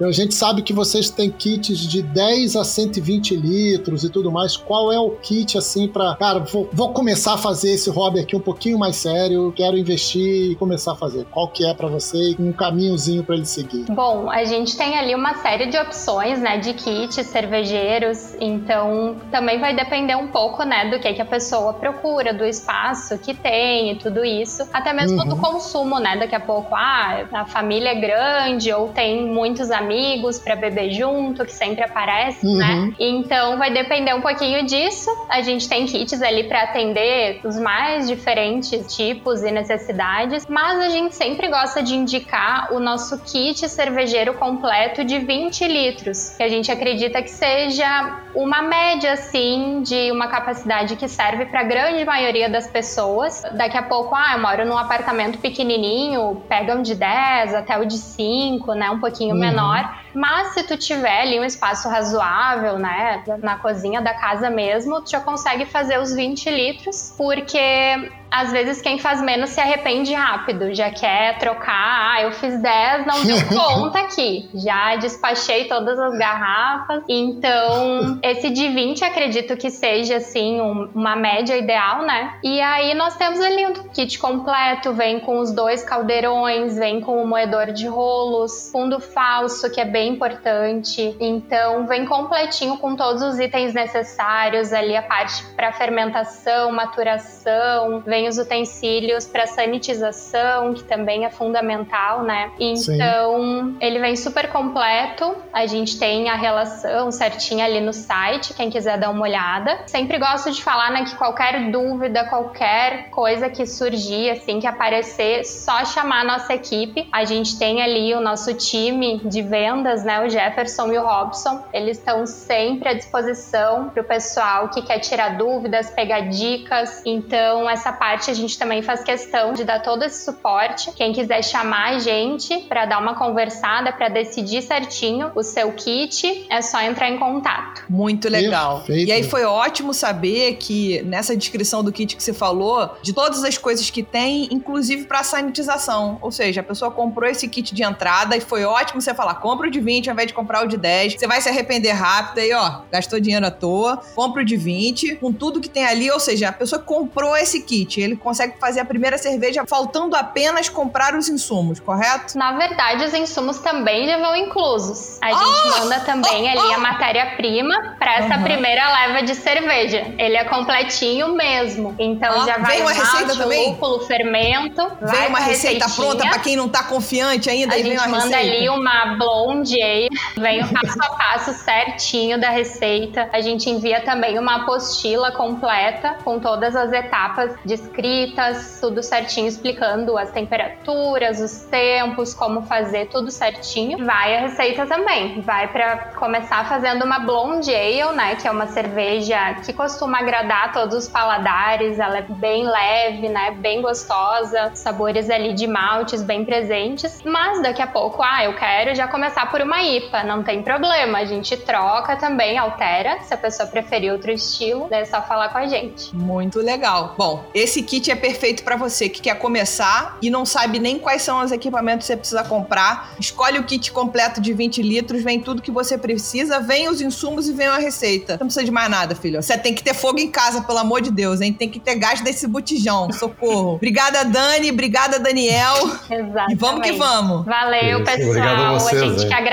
a gente sabe que vocês têm kits de 10 a 120 litros e tudo mais. Qual é o kit, assim, para Cara, vou, vou começar a fazer esse hobby aqui um pouquinho mais sério, quero investir e começar a fazer. Qual que é para você um caminhozinho para ele seguir? Bom, a gente tem ali uma série de opções, né, de kits cervejeiros, então também vai depender um pouco, né, do que, que a pessoa procura, do espaço que tem e tudo isso, até mesmo Uhum. do consumo, né, daqui a pouco, ah, a família é grande ou tem muitos amigos para beber junto, que sempre aparece, Uhum. né, então vai depender um pouquinho disso, a gente tem kits ali para atender os mais diferentes tipos e necessidades, mas a gente sempre gosta de indicar o nosso kit cervejeiro completo de 20 litros, que a gente acredita que seja uma média assim de uma capacidade que serve para a grande maioria das pessoas. Daqui a pouco, ah, eu moro num apartamento pequenininho, pegam de 10 até o de 5, né, um pouquinho Uhum. menor. Mas se tu tiver ali um espaço razoável, né, na cozinha da casa mesmo, tu já consegue fazer os 20 litros, porque às vezes quem faz menos se arrepende rápido, já quer trocar, ah, eu fiz 10, não deu conta aqui, já despachei todas as garrafas. Então, esse de 20 acredito que seja assim um- uma média ideal, né? E aí nós temos ali um kit completo, vem com os dois caldeirões, vem com o moedor de rolos, fundo falso, que é bem importante. Então, vem completinho com todos os itens necessários, ali a parte para fermentação, maturação, vem os utensílios para sanitização, que também é fundamental, né? Sim. Então, ele vem super completo. A gente tem a relação certinha ali no site, quem quiser dar uma olhada. Sempre gosto de falar, né, que qualquer dúvida, qualquer coisa que surgir, assim, que aparecer, só chamar a nossa equipe. A gente tem ali o nosso time de vendas, né, o Jefferson e o Robson. Eles estão sempre à disposição para o pessoal que quer tirar dúvidas, pegar dicas. Então, essa parte a gente também faz questão de dar todo esse suporte. Quem quiser chamar a gente para dar uma conversada, para decidir certinho o seu kit, é só entrar em contato. Muito legal. Perfeito. E aí foi ótimo saber que nessa descrição do kit que você falou, de todas as coisas que tem, inclusive para sanitização. Ou seja, a pessoa comprou esse kit de entrada e foi ótimo você falar: compra o de 20 ao invés de comprar o de 10. Você vai se arrepender rápido aí, ó. Gastou dinheiro à toa. Compra o de 20, com tudo que tem ali. Ou seja, a pessoa comprou esse kit. Ele consegue fazer a primeira cerveja faltando apenas comprar os insumos, correto? Na verdade, os insumos também já vão inclusos. A gente manda também ali a matéria-prima para essa Aham. primeira leva de cerveja. Ele é completinho mesmo. Então já vai vem uma malte, receita também? lúpulo, fermento. vai Vem uma a receita pronta para quem não tá confiante ainda. A aí vem gente uma manda receita. ali uma blonde ale, vem o passo a passo certinho da receita. A gente envia também uma apostila completa com todas as etapas descritas, tudo certinho explicando as temperaturas, os tempos, como fazer tudo certinho. Vai a receita também. Vai para começar fazendo uma blonde ale, né, que é uma cerveja que costuma agradar todos os paladares. Ela é bem leve, né, bem gostosa, sabores ali de maltes bem presentes. Mas daqui a pouco, ah, eu quero já começar por uma IPA, não tem problema. A gente troca também, altera, se a pessoa preferir outro estilo, é só falar com a gente. Muito legal. Bom, esse kit é perfeito para você que quer começar e não sabe nem quais são os equipamentos que você precisa comprar. Escolhe o kit completo de 20 litros, vem tudo que você precisa, vem os insumos e vem a receita. Não precisa de mais nada, filho. Você tem que ter fogo em casa, pelo amor de Deus, hein? Tem que ter gás desse botijão. Socorro. obrigada, Dani. Obrigada, Daniel. Exatamente. E vamos que vamos. Valeu, Isso, pessoal. obrigado a vocês, a gente hein? que agradece.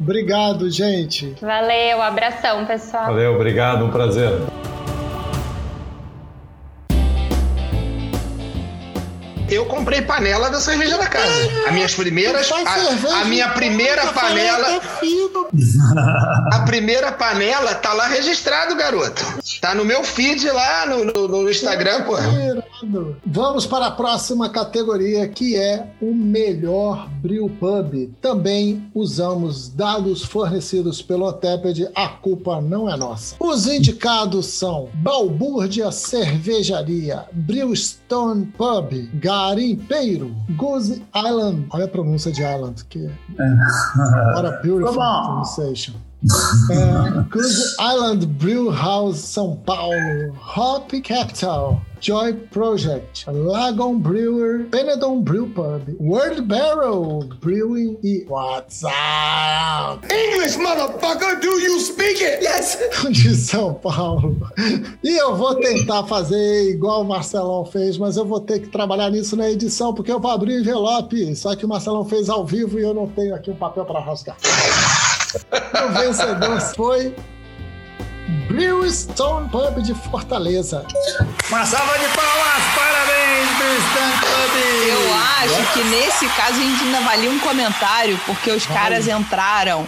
Obrigado, gente. Valeu, abração, pessoal. Valeu, obrigado, um prazer. Eu comprei panela da cerveja da casa. As minhas primeiras. A, a minha primeira eu falei panela. fino. A primeira panela tá lá registrado, garoto. Tá no meu feed lá no, no- no Instagram, pô. Vamos para a próxima categoria, que é o melhor brew pub. Também usamos dados fornecidos pelo Oteped, a culpa não é nossa. Os indicados são Balbúrdia Cervejaria, Brewstone Pub, Garimpeiro, Goose Island. Olha a pronúncia de Island, que What a beautiful pronunciation. É, Island Brew House São Paulo, Hop Capital, Joy Project, Lagon Brewer, Benedon Brew Pub, World Barrel Brewing e What's Up? English, motherfucker, do you speak it? Yes! de São Paulo. E eu vou tentar fazer igual o Marcelão fez, mas eu vou ter que trabalhar nisso na edição, porque eu vou abrir o envelope. Só que o Marcelão fez ao vivo e eu não tenho aqui um papel para rasgar. O vencedor foi Brewstone Pub de Fortaleza. Uma salva de palmas, parabéns, Tristan Club! Eu acho que nesse caso a gente ainda valia um comentário, porque os caras entraram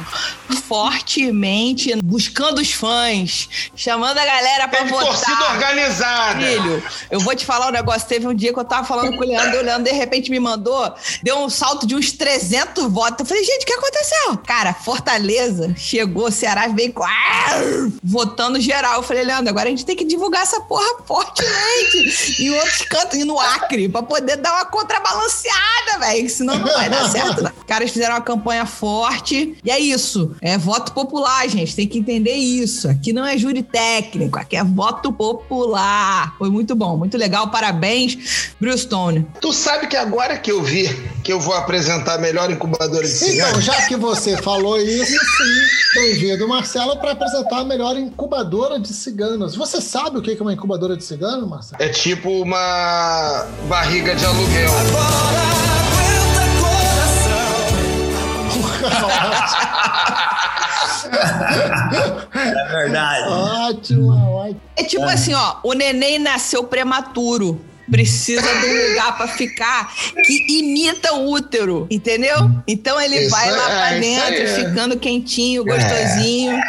fortemente buscando os fãs, chamando a galera pra Teve votar. torcida organizada. Filho, eu vou te falar um negócio. Teve um dia que eu tava falando com o Leandro, e o Leandro de repente me mandou, deu um salto de uns 300 votos. Eu falei, gente, o que aconteceu? Cara, Fortaleza chegou, Ceará veio com. Arr! votando geral. Eu falei, Leandro, agora a gente tem que divulgar essa porra fortemente em outros cantos, e no Acre, pra poder dar uma contrabalanceada, velho. Senão não vai dar certo. Não. Os caras fizeram uma campanha forte. E é isso. É voto popular, gente. Tem que entender isso. Aqui não é júri técnico, aqui é voto popular. Foi muito bom, muito legal. Parabéns, Brewstone. Tu sabe que agora que eu vi que eu vou apresentar a melhor incubadora de Então, cigarro? já que você falou isso, sim, bem-vindo, Marcelo, para apresentar a melhor incubadora de ciganos. Você sabe o que é uma incubadora de cigano, Marcelo? É tipo uma barriga de aluguel. É verdade. Ótimo, ótimo. É tipo assim, ó, o neném nasceu prematuro. Precisa de um lugar pra ficar que imita o útero, entendeu? Então ele Isso vai lá é- pra é isso dentro, aí. ficando quentinho, gostosinho.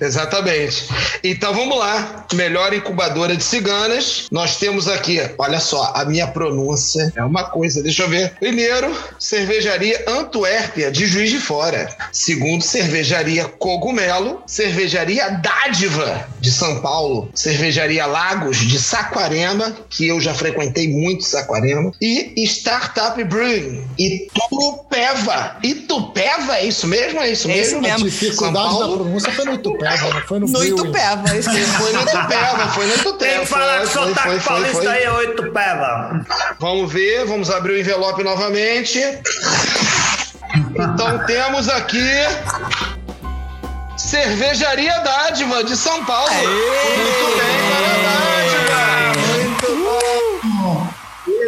Exatamente. Então vamos lá. Melhor incubadora de ciganas. Nós temos aqui, olha só, a minha pronúncia é uma coisa. Deixa eu ver. Primeiro, cervejaria Antuérpia, de Juiz de Fora. Segundo, cervejaria Cogumelo. Cervejaria Dádiva, de São Paulo. Cervejaria Lagos, de Saquarema, que eu já frequentei muito Saquarema. E Startup Brewing, Itupeva. Itupeva, é isso mesmo? É isso É isso mesmo? mesmo. A dificuldade da pronúncia foi no Itupeva, não foi no No. Itupeva, isso. Foi no Itupeva, foi no Itupeva. Tem que falar que foi, sotaque paulista aí é oito peva. Vamos ver, vamos abrir o envelope novamente. Então temos aqui Cervejaria Dádiva de São Paulo. Muito bem, para a Dádiva.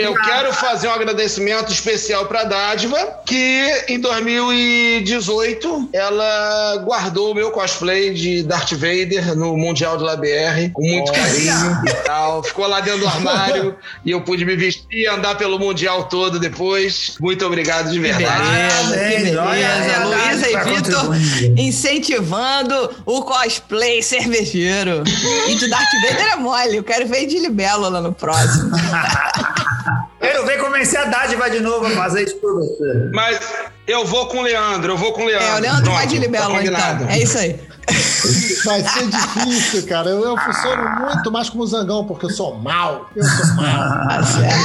Eu quero fazer um agradecimento especial pra Dádiva, que em 2018 ela guardou o meu cosplay de Darth Vader no Mundial de LABR com muito carinho e tal. Ficou lá dentro do armário e eu pude me vestir e andar pelo Mundial todo depois. Muito obrigado de verdade. Beleza, que beleza. é Luísa e Vitor incentivando o cosplay cervejeiro. E de Darth Vader é mole. Eu quero ver de libelo lá no próximo. Quero ver convencer a dádiva de novo a fazer isso por você. Mas eu vou com o Leandro, eu vou com o Leandro. É, o Leandro vai de Pronto, libelo, tá então. É isso aí. Vai ser difícil, cara. Eu, eu funciono muito mais como zangão, porque eu sou mal. Eu sou mal.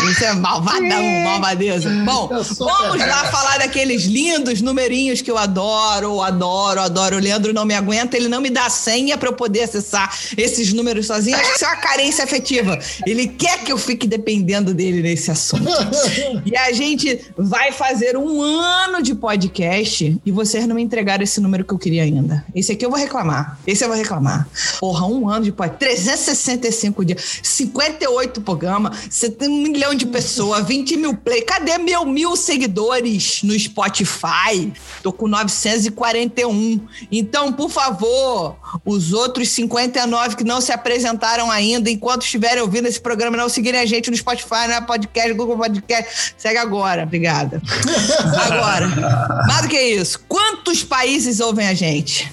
Isso é malvadão, malvadeza. Bom, vamos lá falar daqueles lindos numerinhos que eu adoro, adoro, adoro. O Leandro não me aguenta, ele não me dá senha pra eu poder acessar esses números sozinho. Acho que isso é uma carência afetiva. Ele quer que eu fique dependendo dele nesse assunto. E a gente vai fazer um ano de podcast e vocês não me entregaram esse número que eu queria ainda. Esse aqui eu vou reclamar. Esse eu vou reclamar. Porra, um ano de podcast. 365 dias, 58 programas, você tem um milhão de pessoas, 20 mil play. Cadê meu mil seguidores no Spotify? Tô com 941. Então, por favor, os outros 59 que não se apresentaram ainda, enquanto estiverem ouvindo esse programa, não seguirem a gente no Spotify, no Podcast, Google Podcast. Segue agora. Obrigada. Agora, mais do que isso, quantos países ouvem a gente?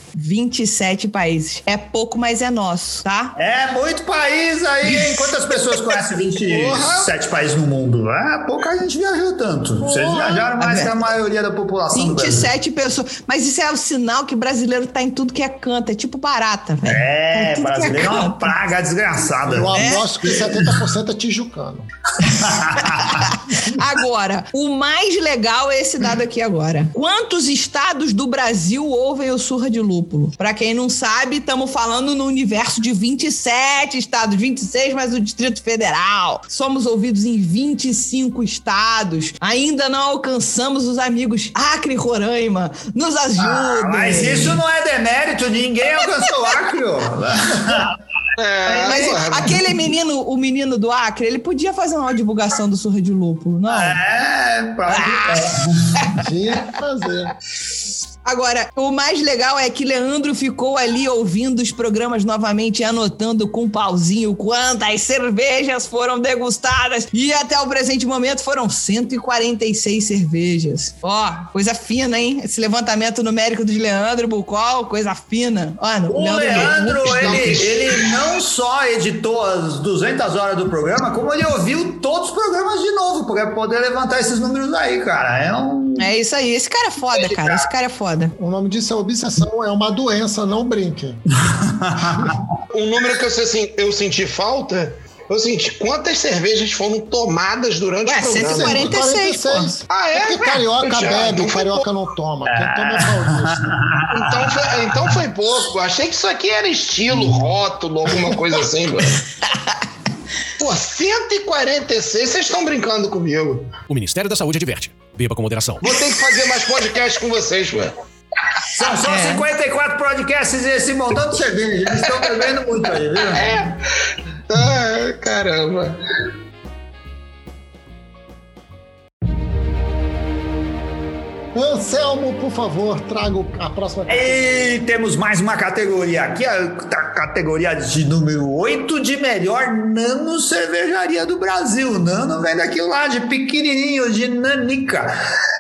27 países. É pouco, mas é nosso, tá? É muito país aí, hein? Quantas pessoas conhecem 27 países no mundo? É, pouca gente viajou tanto. Vocês viajaram mais que a maioria da população do Brasil. 27 pessoas. Mas isso é o sinal que brasileiro tá em tudo que é canto. É tipo barata, velho. É, Tá que brasileiro é uma canto. praga desgraçada. Eu aposto que 70% é tijucano. Agora, o mais legal é esse dado aqui agora. Quantos estados do Brasil ouvem o Surra de Lúpulo? Pra quem não sabe, estamos falando no universo de 27 estados, 26 mais o Distrito Federal. Somos ouvidos em 25 estados. Ainda não alcançamos os amigos Acre e Roraima. Nos ajudem. Ah, Mas isso não é demérito, ninguém alcançou o Acre. ó. É, Mas porra, aquele menino, o menino do Acre, ele podia fazer uma divulgação do Surra de Lúpulo, não? É, pode. Tinha que fazer. Agora, o mais legal é que Leandro ficou ali ouvindo os programas novamente anotando com um pauzinho quantas cervejas foram degustadas. E até o presente momento foram 146 cervejas. Ó, coisa fina, hein? Esse levantamento numérico de Leandro Bucol, coisa fina. Ó, O Leandro, Leandro, ele, ele não só editou as 200 horas do programa, como ele ouviu todos os programas de novo, para poder levantar esses números aí, cara. É um. É isso aí. Esse cara é foda, cara. Esse cara é foda. O nome disso é obsessão, é uma doença, não brinque. Um número que eu, assim, eu senti falta. Eu senti quantas cervejas foram tomadas durante Ué, o programa. 146, pô. Ah, é? É porque carioca Já, bebe, foi carioca não toma. Quem toma é paulista. Então foi, então foi pouco. Achei que isso aqui era estilo, rótulo, alguma coisa assim. mano. Pô, 146, vocês estão brincando comigo. O Ministério da Saúde adverte. Beba com moderação. Vou ter que fazer mais podcast com vocês, velho. São só É. 54 podcasts e esse montão de cerveja. Eles estão bebendo muito aí, viu? É. Ah, caramba. Anselmo, por favor, traga a próxima. E temos mais uma categoria aqui, a categoria de número 8 de melhor nano cervejaria do Brasil. Nano vem daquilo lá de pequenininho, de nanica.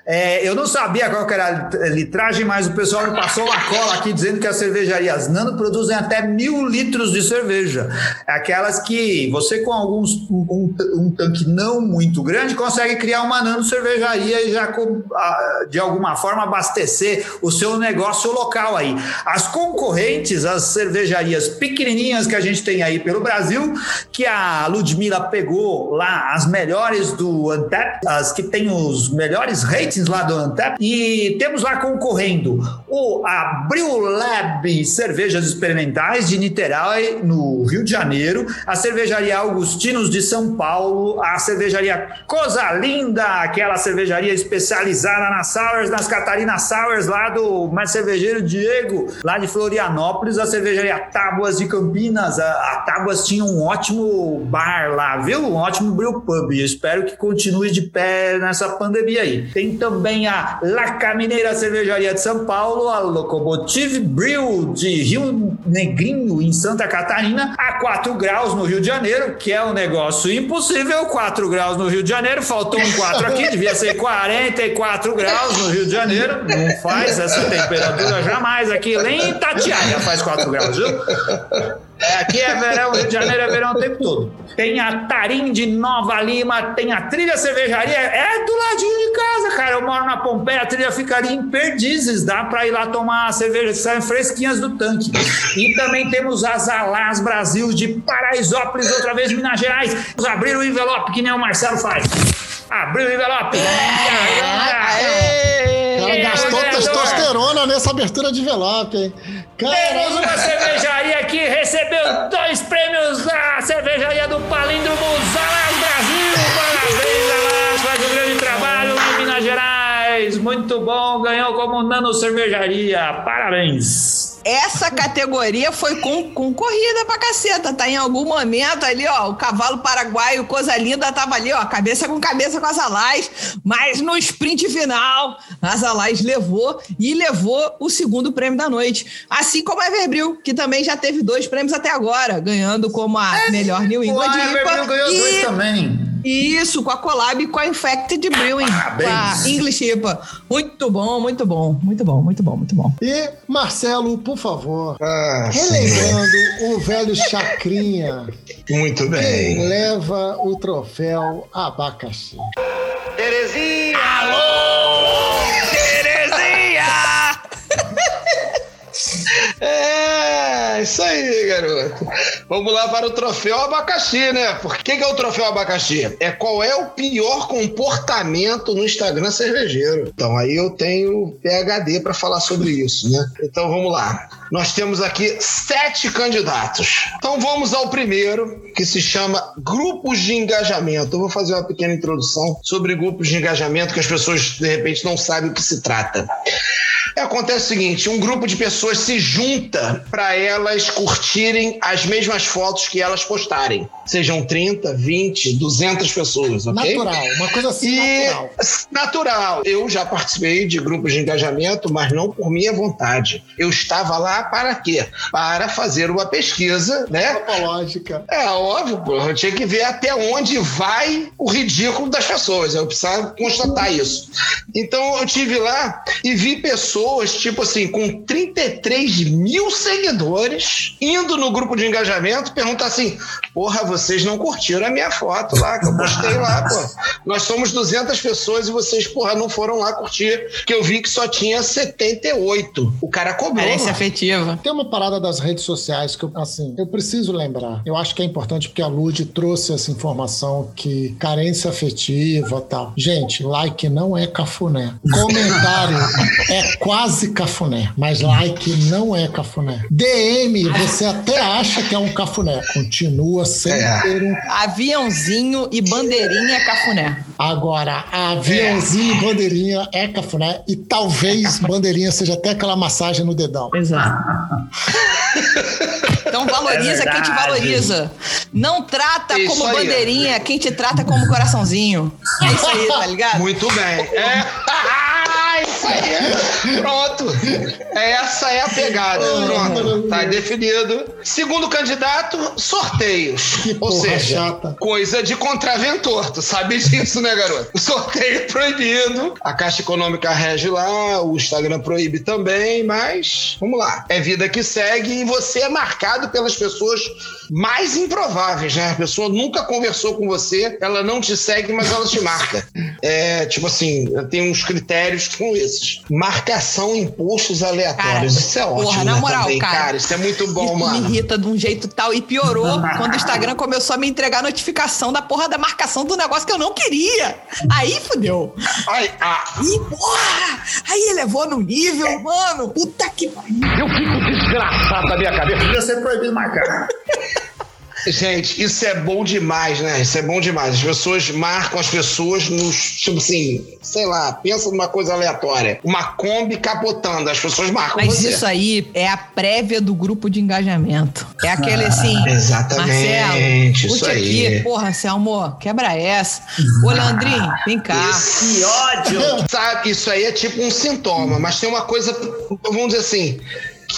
É, eu não sabia qual era a litragem, mas o pessoal me passou uma cola aqui dizendo que as cervejarias nano produzem até mil litros de cerveja. Aquelas que você com alguns um, um tanque não muito grande consegue criar uma nano cervejaria e já com- ah, de alguma forma abastecer o seu negócio local aí. As concorrentes, as cervejarias pequenininhas que a gente tem aí pelo Brasil, que a Ludmilla pegou lá as melhores do Antep, as que tem os melhores ratings lá do Antep, e temos lá concorrendo o Abril Lab Cervejas Experimentais de Niterói, no Rio de Janeiro, a cervejaria Augustinos de São Paulo, a cervejaria Coisa Linda, aquela cervejaria especializada na sal Sours, nas Catarinas Sours, lá do mais cervejeiro Diego, lá de Florianópolis, a cervejaria Tábuas de Campinas. A, a Tábuas tinha um ótimo bar lá, viu? Um ótimo brew pub. Eu espero que continue de pé nessa pandemia aí. Tem também a La Camineira Cervejaria de São Paulo, a Locomotive Brew de Rio Negrinho, em Santa Catarina, a 4 graus no Rio de Janeiro, que é um negócio impossível. 4 graus no Rio de Janeiro, faltou um 4 aqui, devia ser 44 graus no Rio de Janeiro. Não faz essa temperatura jamais aqui, nem Itatiaia faz 4 graus, viu? É, aqui é verão, Rio de Janeiro é verão o tempo todo. Tem a Tarim de Nova Lima, tem a Trilha Cervejaria, é do ladinho de casa, cara. Eu moro na Pompeia, a trilha fica ali em Perdizes, dá pra ir lá tomar cerveja, saem fresquinhas do tanque. E também temos as Alás Brasil de Paraisópolis, outra vez Minas Gerais. Vamos abrir o envelope, que nem o Marcelo faz. Abriu o envelope. Ela gastou testosterona nessa abertura de envelope, hein? Temos uma cervejaria que recebeu dois prêmios da cervejaria do Palíndromo Alás Muito bom, ganhou como nano cervejaria. Parabéns. Essa categoria foi com, concorrida pra caceta, tá? Em algum momento ali, ó, o cavalo paraguaio, coisa linda, tava ali, ó, cabeça com cabeça com as Alais, mas no sprint final, as Alais levou e levou o segundo prêmio da noite. Assim como a Everbril, que também já teve dois prêmios até agora, ganhando como a melhor New O England Everbril IPA ganhou dois e também. Isso, com a collab com a Infected Brewing, Parabéns. com a English IPA. Muito bom, muito bom, muito bom, muito bom, muito bom. E, Marcelo, por favor, Ah, relembrando o velho Chacrinha, muito quem bem. leva o troféu abacaxi. Terezinha! É, isso aí, garoto. Vamos lá para o troféu abacaxi, né? Por que, que é o troféu abacaxi? É qual é o pior comportamento no Instagram cervejeiro. Então aí eu tenho PHD para falar sobre isso, né? Então vamos lá. Nós temos aqui sete candidatos. Então vamos ao primeiro, que se chama grupos de engajamento. Eu vou fazer uma pequena introdução sobre grupos de engajamento que as pessoas de repente não sabem o que se trata. Acontece o seguinte: um grupo de pessoas se junta para elas curtirem as mesmas fotos que elas postarem. Sejam 30, 20, 200 pessoas, ok? Natural, uma coisa assim E natural. natural. Eu já participei de grupos de engajamento, mas não por minha vontade. Eu estava lá para quê? Para fazer uma pesquisa, né? Antropológica. É óbvio, pô. Eu tinha que ver até onde vai o ridículo das pessoas. Eu precisava constatar isso. Então eu tive lá e vi pessoas, tipo assim, com 33 mil seguidores, indo no grupo de engajamento perguntar assim: porra, vocês não curtiram a minha foto lá, que eu postei lá, pô. Nós somos 200 pessoas e vocês, porra, não foram lá curtir, que eu vi que só tinha 78. O cara cobrou. Carência mano. afetiva. Tem uma parada das redes sociais que eu, assim, eu preciso lembrar. Eu acho que é importante porque a Lud trouxe essa informação que carência afetiva e tal. Gente, like não é cafuné. Comentário é quase cafuné, mas like não é cafuné. DM, você até acha que é um cafuné. Continua sem É. ter um. Aviãozinho e bandeirinha é cafuné. Agora, aviãozinho e bandeirinha é cafuné e talvez bandeirinha seja até aquela massagem no dedão. Exato. Então valoriza É quem te valoriza. Não trata Isso como aí, bandeirinha quem te trata como coraçãozinho. É isso aí, tá ligado? Muito bem. É. Isso aí. Pronto. Essa é a pegada. Pronto. Tá definido. Segundo candidato, sorteios. Que Ou seja, chata. coisa de contraventor. Tu sabe disso, né, garoto? Sorteio proibido. A Caixa Econômica rege lá, o Instagram proíbe também, mas vamos lá. É vida que segue e você é marcado pelas pessoas mais improváveis, né? A pessoa nunca conversou com você, ela não te segue, mas ela te marca. É, tipo assim, tem uns critérios que são esses. Marcação em posts aleatórios. Cara, isso é porra, ótimo, na né, moral, também, cara. Isso é muito bom, Isso mano. me irrita de um jeito tal. E piorou quando o Instagram começou a me entregar notificação da porra da marcação do negócio que eu não queria. Aí fudeu. Ai, ah, Aí, porra! Aí elevou no nível, mano. Puta que pariu. Devia ser proibido marcar. Gente, isso é bom demais, né? Isso é bom demais. As pessoas marcam as pessoas nos. Tipo assim, sei lá, pensa numa coisa aleatória. Uma Kombi capotando, as pessoas marcam Mas você. isso aí é a prévia do grupo de engajamento. É aquele assim. Exatamente, Marcelo, isso aí. aqui. Porra, Selmo, quebra essa. Ô, Leandrinho, vem cá. Que ódio! Sabe, isso aí é tipo um sintoma, mas tem uma coisa, vamos dizer assim,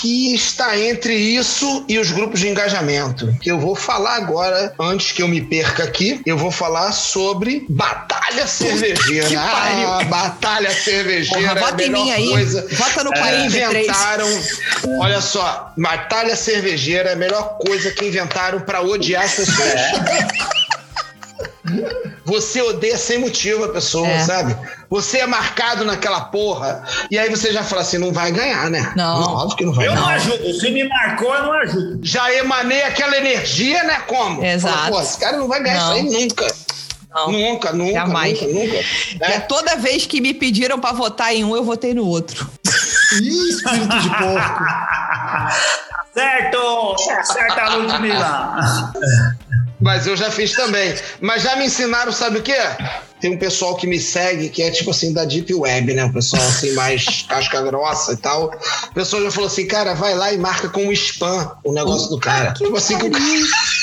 que está entre isso e os grupos de engajamento. Que eu vou falar agora, antes que eu me perca aqui, eu vou falar sobre batalha cervejeira. que pariu. Ah, batalha cervejeira. Porra, é a vota em melhor mim aí. Coisa. Vota no que 43. inventaram. Olha só, batalha cervejeira é a melhor coisa que inventaram para odiar as pessoas. Você odeia sem motivo a pessoa, É. sabe? Você é marcado naquela porra. E aí você já fala assim: não vai ganhar, né? Não. óbvio que não vai Eu não ganhar. ajudo. Se me marcou, eu não ajudo. Já emanei aquela energia, né? Como? Exato. Fala, Pô, esse cara não vai ganhar Não. isso aí nunca. Não. Nunca, nunca, Jamais. nunca, nunca. É Né? toda vez que me pediram pra votar em um, eu votei no outro. Ih, espírito de porco. Certo! Certa Ludmilla. Mas eu já fiz também. Mas já me ensinaram, sabe o quê? Tem um pessoal que me segue que é tipo assim da Deep Web, né? O pessoal assim mais casca grossa e tal. O pessoal já falou assim, cara, vai lá e marca como spam o negócio do cara. tipo assim, que o cara.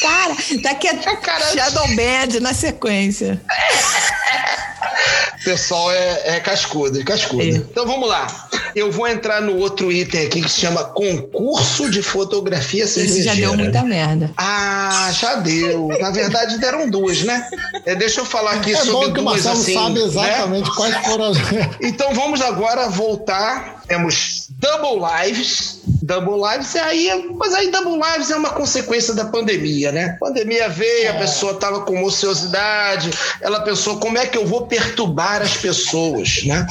Cara, daqui a Cara- Shadow Band na sequência. O pessoal é, é cascudo, cascudo. É. Então vamos lá. Eu vou entrar no outro item aqui que se chama concurso de fotografia Isso cervejeira. já deu muita merda. Ah, já deu. Na verdade deram duas, né? É, deixa eu falar aqui É sobre que o duas Marcelo assim. sabe né? exatamente quais foram as. Então vamos agora voltar. Temos double lives. Double lives é aí, mas aí double lives é uma consequência da pandemia, né? A pandemia veio, a pessoa tava com ociosidade, ela pensou como é que eu vou perturbar as pessoas, né?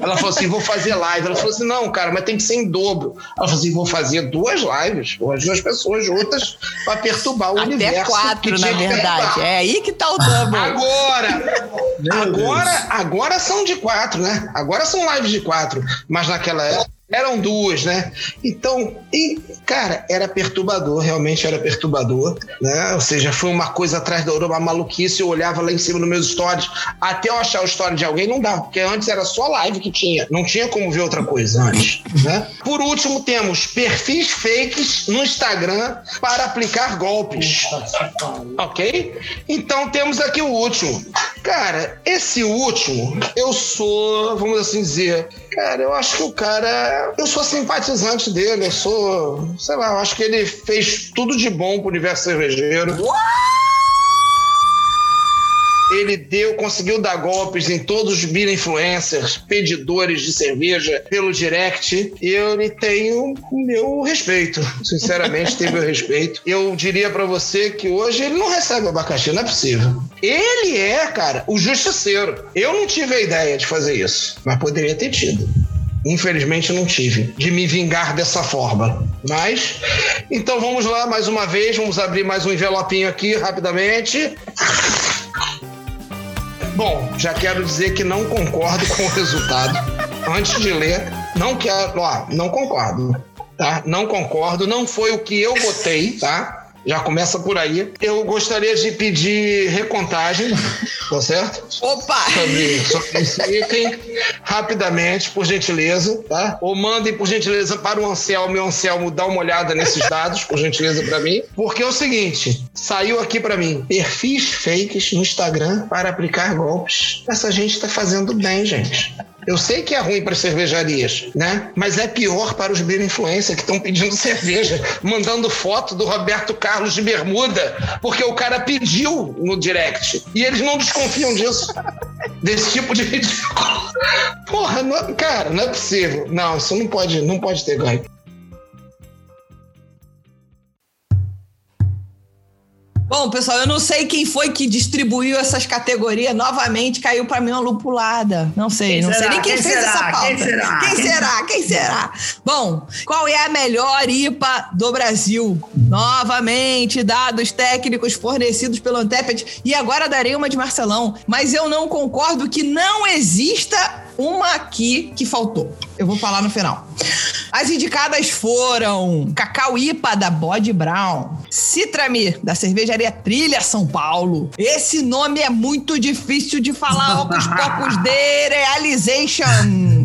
Ela falou assim, vou fazer live. Ela falou assim, não, cara, mas tem que ser em dobro. Ela falou assim, vou fazer duas lives, ou as duas pessoas juntas para perturbar o Até universo. quatro, que na verdade. É aí que tá o double. Agora, agora, agora são de quatro, né? Agora são lives de quatro, mas naquela época eram duas, né? Então, e, cara, era perturbador, realmente era perturbador, né? Ou seja, foi uma coisa atrás da outra, uma maluquice. Eu olhava lá em cima nos meus stories, até eu achar o story de alguém, não dava, porque antes era só live que tinha, não tinha como ver outra coisa antes, né? Por último, temos perfis fakes no Instagram para aplicar golpes. Ok? Então temos aqui o último. Cara, esse último, eu sou, vamos assim dizer, cara, eu acho que o cara. Eu sou simpatizante dele, eu sou. Sei lá, eu acho que ele fez tudo de bom pro universo cervejeiro. Ele deu, conseguiu dar golpes em todos os beer influencers, pedidores de cerveja pelo direct. E eu lhe tenho o meu respeito. Sinceramente, tenho meu respeito. Eu diria pra você que hoje ele não recebe abacaxi, não é possível. Ele é, cara, o justiceiro. Eu não tive a ideia de fazer isso, mas poderia ter tido. Infelizmente não tive, de me vingar dessa forma. Mas, então vamos lá mais uma vez, vamos abrir mais um envelopinho aqui rapidamente. Bom, já quero dizer que não concordo com o resultado. Antes de ler, não quero, ó, não concordo, tá? Não concordo, não foi o que eu votei, tá? Já começa por aí. Eu gostaria de pedir recontagem, tá certo? Opa! sobre, sobre esse item rapidamente, por gentileza, tá? Ou mandem, por gentileza, para o Anselmo e o Anselmo dar uma olhada nesses dados, por gentileza, para mim. Porque é o seguinte, saiu aqui para mim, perfis fakes no Instagram para aplicar golpes. Essa gente tá fazendo bem, gente. Eu sei que é ruim para cervejarias, né? Mas é pior para os beer influencers que estão pedindo cerveja, mandando foto do Roberto Carlos de bermuda, porque o cara pediu no direct. E eles não desconfiam disso. Desse tipo de ridículo. Porra, não- cara, não é possível. Não, isso não pode, não pode ter ganho. Bom, pessoal, eu não sei quem foi que distribuiu essas categorias. Novamente caiu pra mim uma lupulada. Não sei, Quem não sei será? nem quem, Quem fez será? essa pauta. Quem será? Quem Quem será? Quem será? Bom, qual é a melhor IPA do Brasil? Novamente, dados técnicos fornecidos pelo Antepet. E agora darei uma de Marcelão. Mas eu não concordo que não exista uma aqui que faltou. Eu vou falar no final. As indicadas foram Cacau IPA da Bode Brown, Citrami da cervejaria Trilha São Paulo. Esse nome é muito difícil de falar, Ocus Pocos de Realization.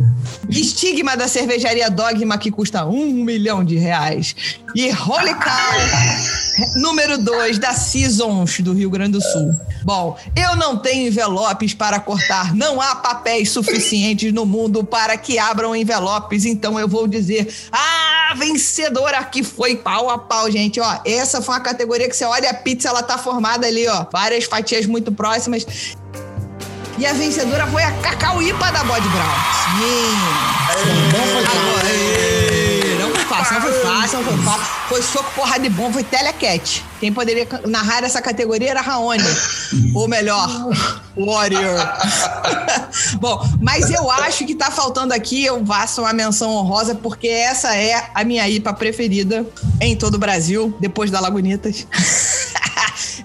Estigma da cervejaria Dogma, que custa um milhão de reais. E Holy Cow, número 2 da Seasons do Rio Grande do Sul. Bom, eu não tenho envelopes para cortar. Não há papéis suficientes no mundo para que abram envelopes. Então eu vou dizer: a vencedora aqui foi pau a pau, gente. Ó, essa foi uma categoria que você olha a pizza, ela tá formada ali, ó. Várias fatias muito próximas. E a vencedora foi a Cacau Ipa da Bode Brown. Sim. Então foi Agora, não foi fácil, não foi fácil, não foi fácil. Foi soco, porrada de bom, foi telecat. Quem poderia narrar essa categoria era Raoni. Ou melhor, Warrior. bom, mas eu acho que tá faltando aqui, eu faço uma menção honrosa, porque essa é a minha IPA preferida em todo o Brasil, depois da Lagunitas.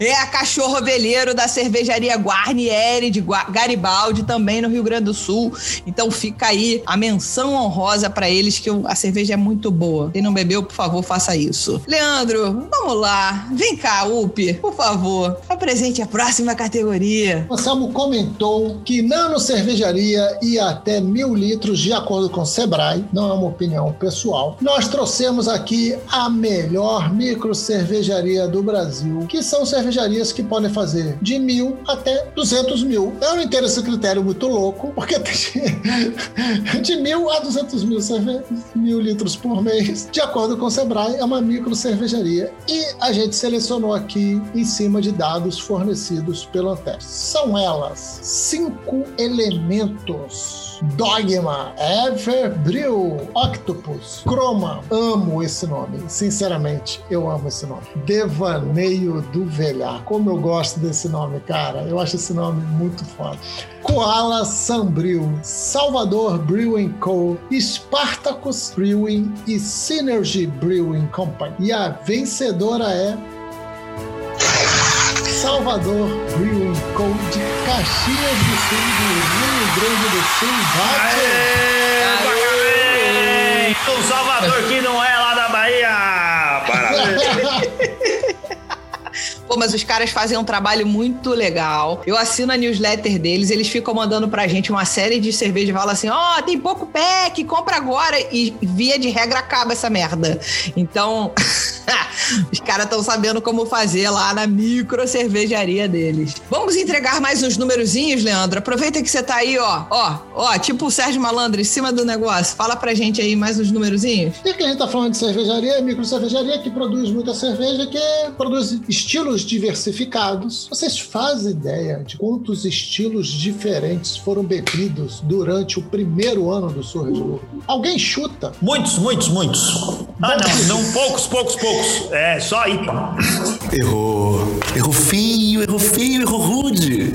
É a cachorro veleiro da cervejaria Guarnieri de Garibaldi, também no Rio Grande do Sul. Então fica aí a menção honrosa pra eles, que a cerveja é muito boa. Quem não bebeu, por favor, faça isso. Leandro, vamos lá. Vem cá, Upi, por favor. Apresente a próxima categoria. O comentou que nano cervejaria ia até mil litros de acordo com o Sebrae, não é uma opinião pessoal. Nós trouxemos aqui a melhor micro cervejaria do Brasil, que são cervejarias que podem fazer de mil até 200 mil. Eu não entendo esse critério muito louco, porque tem de mil a 200 mil, cerve... mil litros por mês, de acordo com o Sebrae, é uma micro cervejaria. E a gente selecionou aqui em cima de dados fornecidos pelo Antep. São elas cinco elementos. Dogma, Everbrew, Octopus, Chroma. Amo esse nome, sinceramente, eu amo esse nome. Devaneio do Velhar. Como eu gosto desse nome, cara. Eu acho esse nome muito foda. Koala Sambril, Salvador Brewing Co., Spartacus Brewing e Synergy Brewing Company. E a vencedora é Salvador Brewing Co. de Caxias do Sul, do Rio Grande do Sul. Bate! Aê! Um Salvador que não é lá da Bahia! Parabéns! Pô, mas os caras fazem um trabalho muito legal. Eu assino a newsletter deles, eles ficam mandando pra gente uma série de cerveja e falam assim: ó, tem pouco pack, compra agora. E via de regra acaba essa merda. Então, os caras estão sabendo como fazer lá na micro cervejaria deles. Vamos entregar mais uns numerozinhos, Leandro? Aproveita que você tá aí, ó. Ó, ó, tipo o Sérgio Malandro em cima do negócio. Fala pra gente aí mais uns numerozinhos. E que a gente tá falando de cervejaria, micro cervejaria que produz muita cerveja, que produz estilos diversificados. Vocês fazem ideia de quantos estilos diferentes foram bebidos durante o primeiro ano do Lucro? Alguém chuta? Muitos, muitos, muitos. Ah, não, não, poucos, poucos, poucos. É, só IPA. Errou. Errou feio, errou feio, errou rude.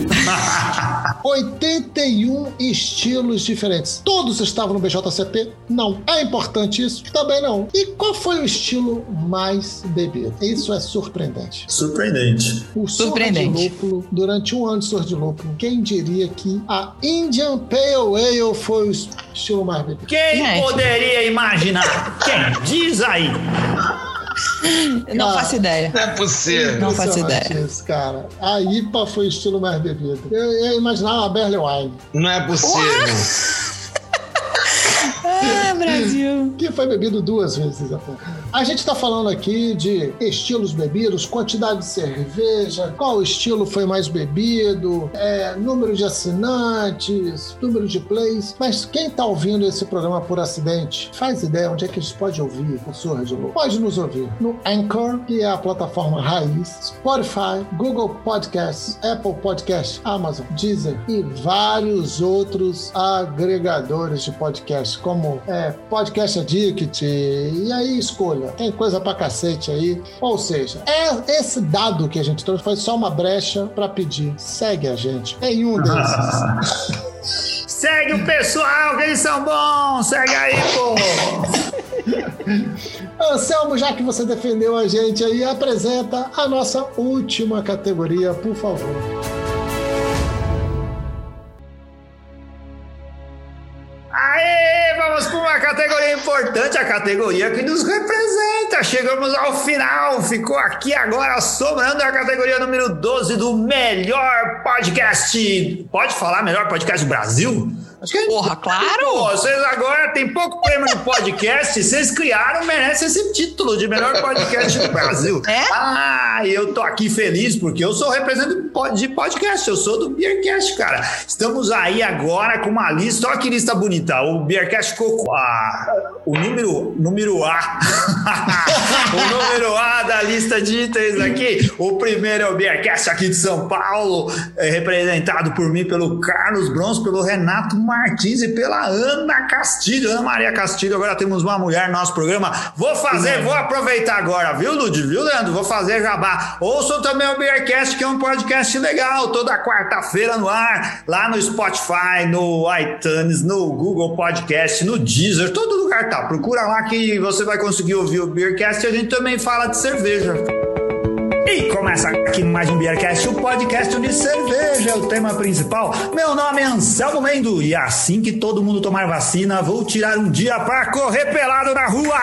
81 estilos diferentes. Todos estavam no BJCP? Não. É importante isso? Também não. E qual foi o estilo mais bebido? Isso é surpreendente. Surpreendente. O Surpreendente. De Lúpulo, durante um ano de Lúpulo, quem diria que a Indian Pale Ale foi o estilo mais bebido? Quem poderia imaginar? Quem? Diz aí. Não Ah. faço ideia. Não é possível. Não faço ideia. Isso, cara. A IPA foi o estilo mais bebido. Eu, eu imaginava a Berle Wine, Não é possível. Ah, Brasil. que foi bebido duas vezes até. A gente está falando aqui de estilos bebidos, quantidade de cerveja, qual estilo foi mais bebido, é, número de assinantes, número de plays. Mas quem está ouvindo esse programa por acidente, faz ideia onde é que a gente pode ouvir o Surra de Lua? Pode nos ouvir no Anchor, que é a plataforma raiz, Spotify, Google Podcasts, Apple Podcasts, Amazon, Deezer e vários outros agregadores de podcast, como é, Podcast Addict, e aí escolha. Tem coisa pra cacete aí. Ou seja, é, esse dado que a gente trouxe foi só uma brecha pra pedir. Segue a gente em um desses. Segue o pessoal, que eles são bons. Segue aí, pô. Anselmo, já que você defendeu a gente aí, apresenta a nossa última categoria, por favor. Categoria importante, a categoria que nos representa. Chegamos ao final. Ficou aqui agora sobrando a categoria número 12 do melhor podcast. Pode falar melhor podcast do Brasil? Porra, claro! Pô, vocês agora têm pouco prêmio de podcast, vocês criaram, merecem esse título de melhor podcast do Brasil. É? Ah, eu tô aqui feliz porque eu sou representante de podcast, eu sou do Beercast, cara. Estamos aí agora com uma lista, olha que lista bonita. O Beercast ficou com a, o número, número A. o número A da lista de itens aqui. O primeiro é o Beercast aqui de São Paulo, é representado por mim, pelo Carlos Bronze, pelo Renato Martins e pela Ana Castilho, Ana Maria Castilho. Agora temos uma mulher no nosso programa. Vou fazer, vou aproveitar agora, viu, Lud? Viu, Leandro? Vou fazer jabá. Ouçam também o Beercast, que é um podcast legal, toda quarta-feira no ar, lá no Spotify, no iTunes, no Google Podcast, no Deezer, todo lugar tá. Procura lá que você vai conseguir ouvir o Beercast e a gente também fala de cerveja. E começa aqui mais um Beercast, o podcast de cerveja, é o tema principal. Meu nome é Anselmo Mendo e assim que todo mundo tomar vacina, vou tirar um dia para correr pelado na rua.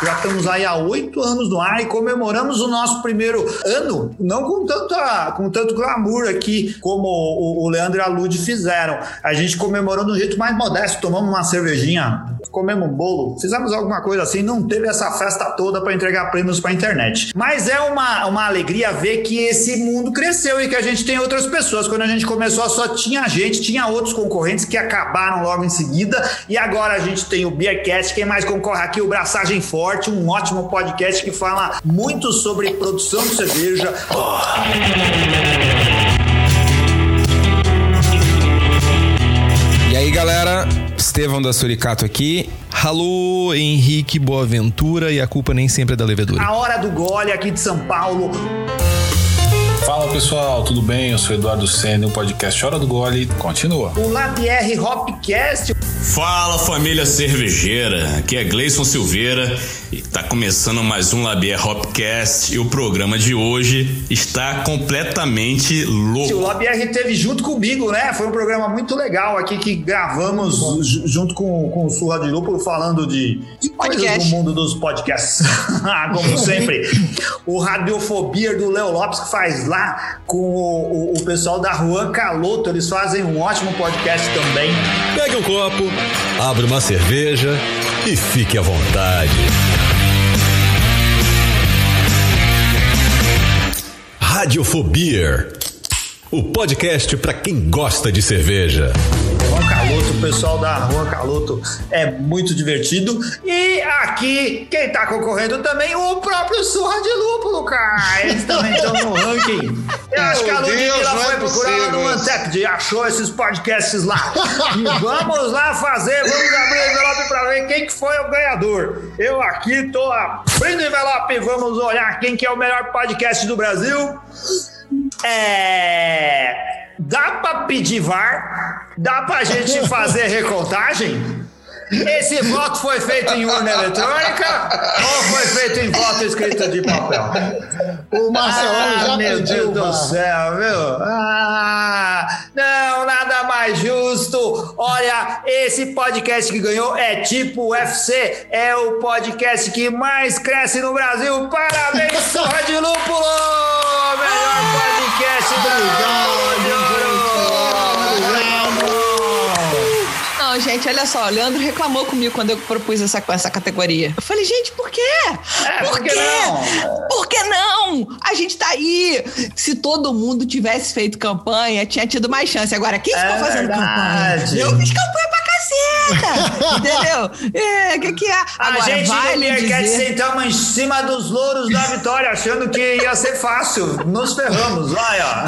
Já estamos aí há oito anos no ar e comemoramos o nosso primeiro ano, não com, tanta, com tanto glamour aqui como o, o Leandro e a Lud fizeram. A gente comemorou de um jeito mais modesto, tomamos uma cervejinha, comemos um bolo, fizemos alguma coisa assim, não teve essa festa toda para entregar prêmios para internet. Mas é uma, uma alegria ver que esse mundo cresceu e que a gente tem outras pessoas. Quando a gente começou, só tinha gente, tinha outros concorrentes que acabaram logo em seguida. E agora a gente tem o Beercast. Quem mais concorre aqui? O Braçagem Forte, um ótimo podcast que fala muito sobre produção de cerveja. E aí, galera, Estevão da Suricato aqui. Alô, Henrique Boaventura e a culpa nem sempre é da levedura. A hora do gole aqui de São Paulo. Fala pessoal, tudo bem? Eu sou Eduardo Senna, o podcast Hora do Gole continua. O Lapierre Hopcast. Fala família cervejeira, aqui é Gleison Silveira e tá começando mais um Labier Hopcast e o programa de hoje está completamente louco. O Labier esteve junto comigo, né? Foi um programa muito legal aqui que gravamos junto com, com o Surra de Lúpulo falando de, de coisas do mundo dos podcasts, como sempre. o Radiofobia do Léo Lopes que faz lá com o, o, o pessoal da Juan Caloto, eles fazem um ótimo podcast também. Pegue um copo, abra uma cerveja e fique à vontade. Radiofobia, o podcast para quem gosta de cerveja. Juan Caloto, o pessoal da Juan Caloto é muito divertido. E aqui, quem tá concorrendo também, o próprio Surra de Lúpulo, cara. Eles também estão no ranking. Eu acho que a Ludmilla foi procurar lá no e achou esses podcasts lá. E vamos lá fazer, vamos abrir o envelope pra ver quem que foi o ganhador. Eu aqui tô abrindo o envelope e vamos olhar quem que é o melhor podcast do Brasil. É... Dá pra pedir VAR? Dá pra gente fazer recontagem? Esse voto foi feito em urna eletrônica ou foi feito em voto escrito de papel? O Marcelo ah, já meu pediu, Deus do céu, viu? Ah, não, nada mais justo. Olha, esse podcast que ganhou é tipo UFC, é o podcast que mais cresce no Brasil. Parabéns, Sorra de Lúpulo! Melhor podcast do Não, gente, olha só, o Leandro reclamou comigo quando eu propus essa, essa categoria. Eu falei, gente, por quê? É, por quê? não? Por que não? A gente tá aí. Se todo mundo tivesse feito campanha, tinha tido mais chance. Agora, quem ficou É fazendo verdade. campanha? Eu fiz campanha pra caceta! entendeu? É, o que, que é? A Agora, gente vale no Beercat dizer... sentamos em cima dos louros da vitória, achando que ia ser fácil. Nos ferramos, olha.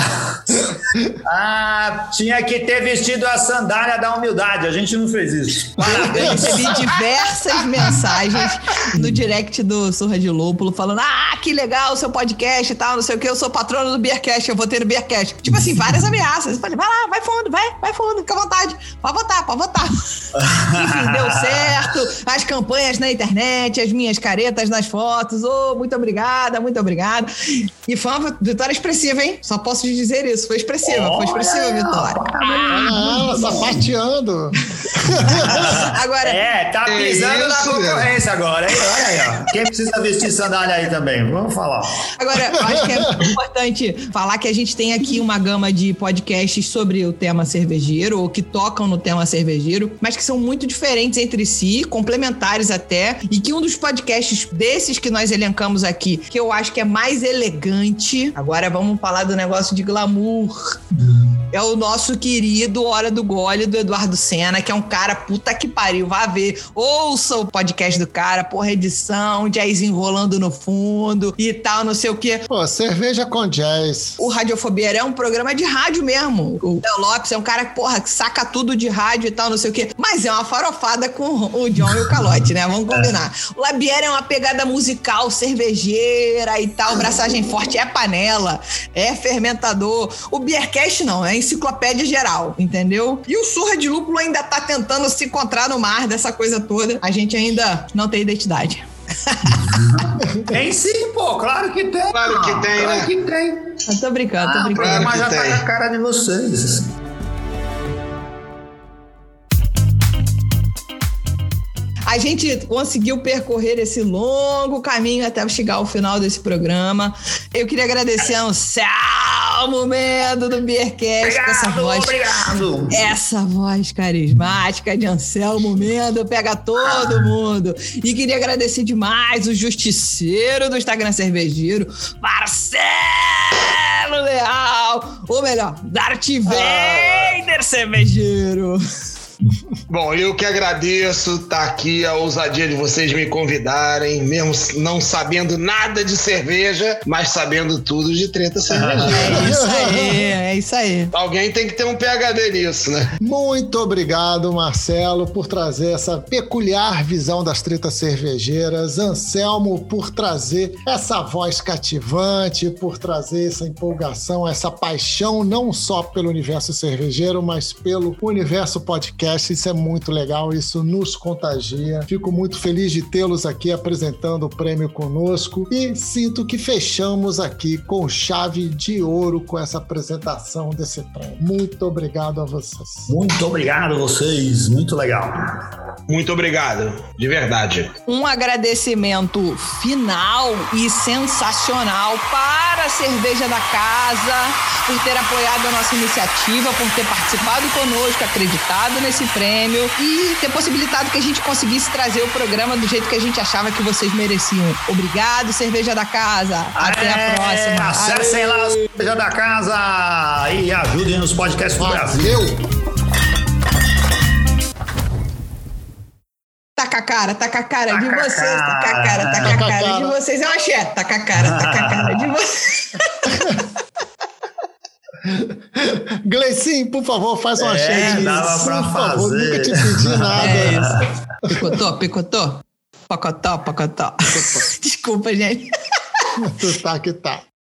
Ah, tinha que ter vestido a sandália da humildade. A gente não fez isso. Eu recebi diversas mensagens no direct do Surra de Lúpulo falando: Ah, que legal o seu podcast e tal, não sei o que, eu sou patrono do Beercast, eu votei no Beercast. Tipo assim, várias ameaças. Eu falei, vai lá, vai fundo, vai, vai fundo, fica à vontade. Pode votar, pode votar. Enfim, deu certo. As campanhas na internet, as minhas caretas nas fotos. Oh, muito obrigada, muito obrigada. E foi uma vitória expressiva, hein? Só posso te dizer isso, foi expressiva. Expressiva, foi expressiva, Vitória. Ah, ela sapateando. Agora. É, tá pisando na concorrência agora, hein? Olha aí, ó. Quem precisa vestir sandália aí também? Vamos falar. Agora, eu acho que é importante falar que a gente tem aqui uma gama de podcasts sobre o tema cervejeiro, ou que tocam no tema cervejeiro, mas que são muito diferentes entre si, complementares até, e que um dos podcasts desses que nós elencamos aqui, que eu acho que é mais elegante, agora vamos falar do negócio de glamour. Mm. É o nosso querido Hora do Gole do Eduardo Senna, que é um cara puta que pariu. Vá ver, ouça o podcast do cara, porra, edição, jazz enrolando no fundo e tal, não sei o quê. Pô, cerveja com jazz. O Radiofobia é um programa de rádio mesmo. O Léo Lopes é um cara, porra, que saca tudo de rádio e tal, não sei o quê. Mas é uma farofada com o John e o Calote, né? Vamos combinar. O Labier é uma pegada musical, cervejeira e tal. Braçagem forte é panela, é fermentador. O Beercast não, é enciclopédia geral, entendeu? E o Surra de Lúpulo ainda tá tentando se encontrar no mar dessa coisa toda. A gente ainda não tem identidade. Tem sim, pô, claro que tem. Claro que tem, claro né? que tem. Eu tô brincando, tô Ah, o brincando. programa que já tá tem. na cara de vocês. A gente conseguiu percorrer esse longo caminho até chegar ao final desse programa. Eu queria agradecer ao Anselmo Mendo do Beercast com essa voz. obrigado. Essa voz carismática de Anselmo Mendo pega todo mundo. E queria agradecer demais o justiceiro do Instagram Cervejeiro, Marcelo Leal. Ou melhor, Darth Vader Cervejeiro. Bom, eu que agradeço estar aqui, a ousadia de vocês me convidarem, mesmo não sabendo nada de cerveja, mas sabendo tudo de treta cervejeira. É isso aí, é isso aí. Alguém tem que ter um PHD nisso, né? Muito obrigado, Marcelo, por trazer essa peculiar visão das tretas cervejeiras. Anselmo, por trazer essa voz cativante, por trazer essa empolgação, essa paixão, não só pelo universo cervejeiro, mas pelo universo podcast. Isso é muito legal, isso nos contagia. Fico muito feliz de tê-los aqui apresentando o prêmio conosco e sinto que fechamos aqui com chave de ouro com essa apresentação desse prêmio. Muito obrigado a vocês. Muito obrigado a vocês, muito legal. Muito obrigado, de verdade. um agradecimento final e sensacional para a Cerveja da Casa por ter apoiado a nossa iniciativa, por ter participado conosco, acreditado nesse prêmio e ter possibilitado que a gente conseguisse trazer o programa do jeito que a gente achava que vocês mereciam. Obrigado, Cerveja da Casa. Até a próxima. Acessem lá a cerveja da casa e ajudem nos podcasts do Brasil. Tá com a cara, tá com a cara de vocês, tá com a cara, tá com a cara de vocês. É uma axé, tá com a cara, tá com a cara de vocês. Gleicinho, por favor, faz uma É, cheia dava pra Por favor, fazer. nunca te pedi nada. É isso. Picotou, picotou? Pocotó, pocotó. Desculpa, gente. Tu tá que tá.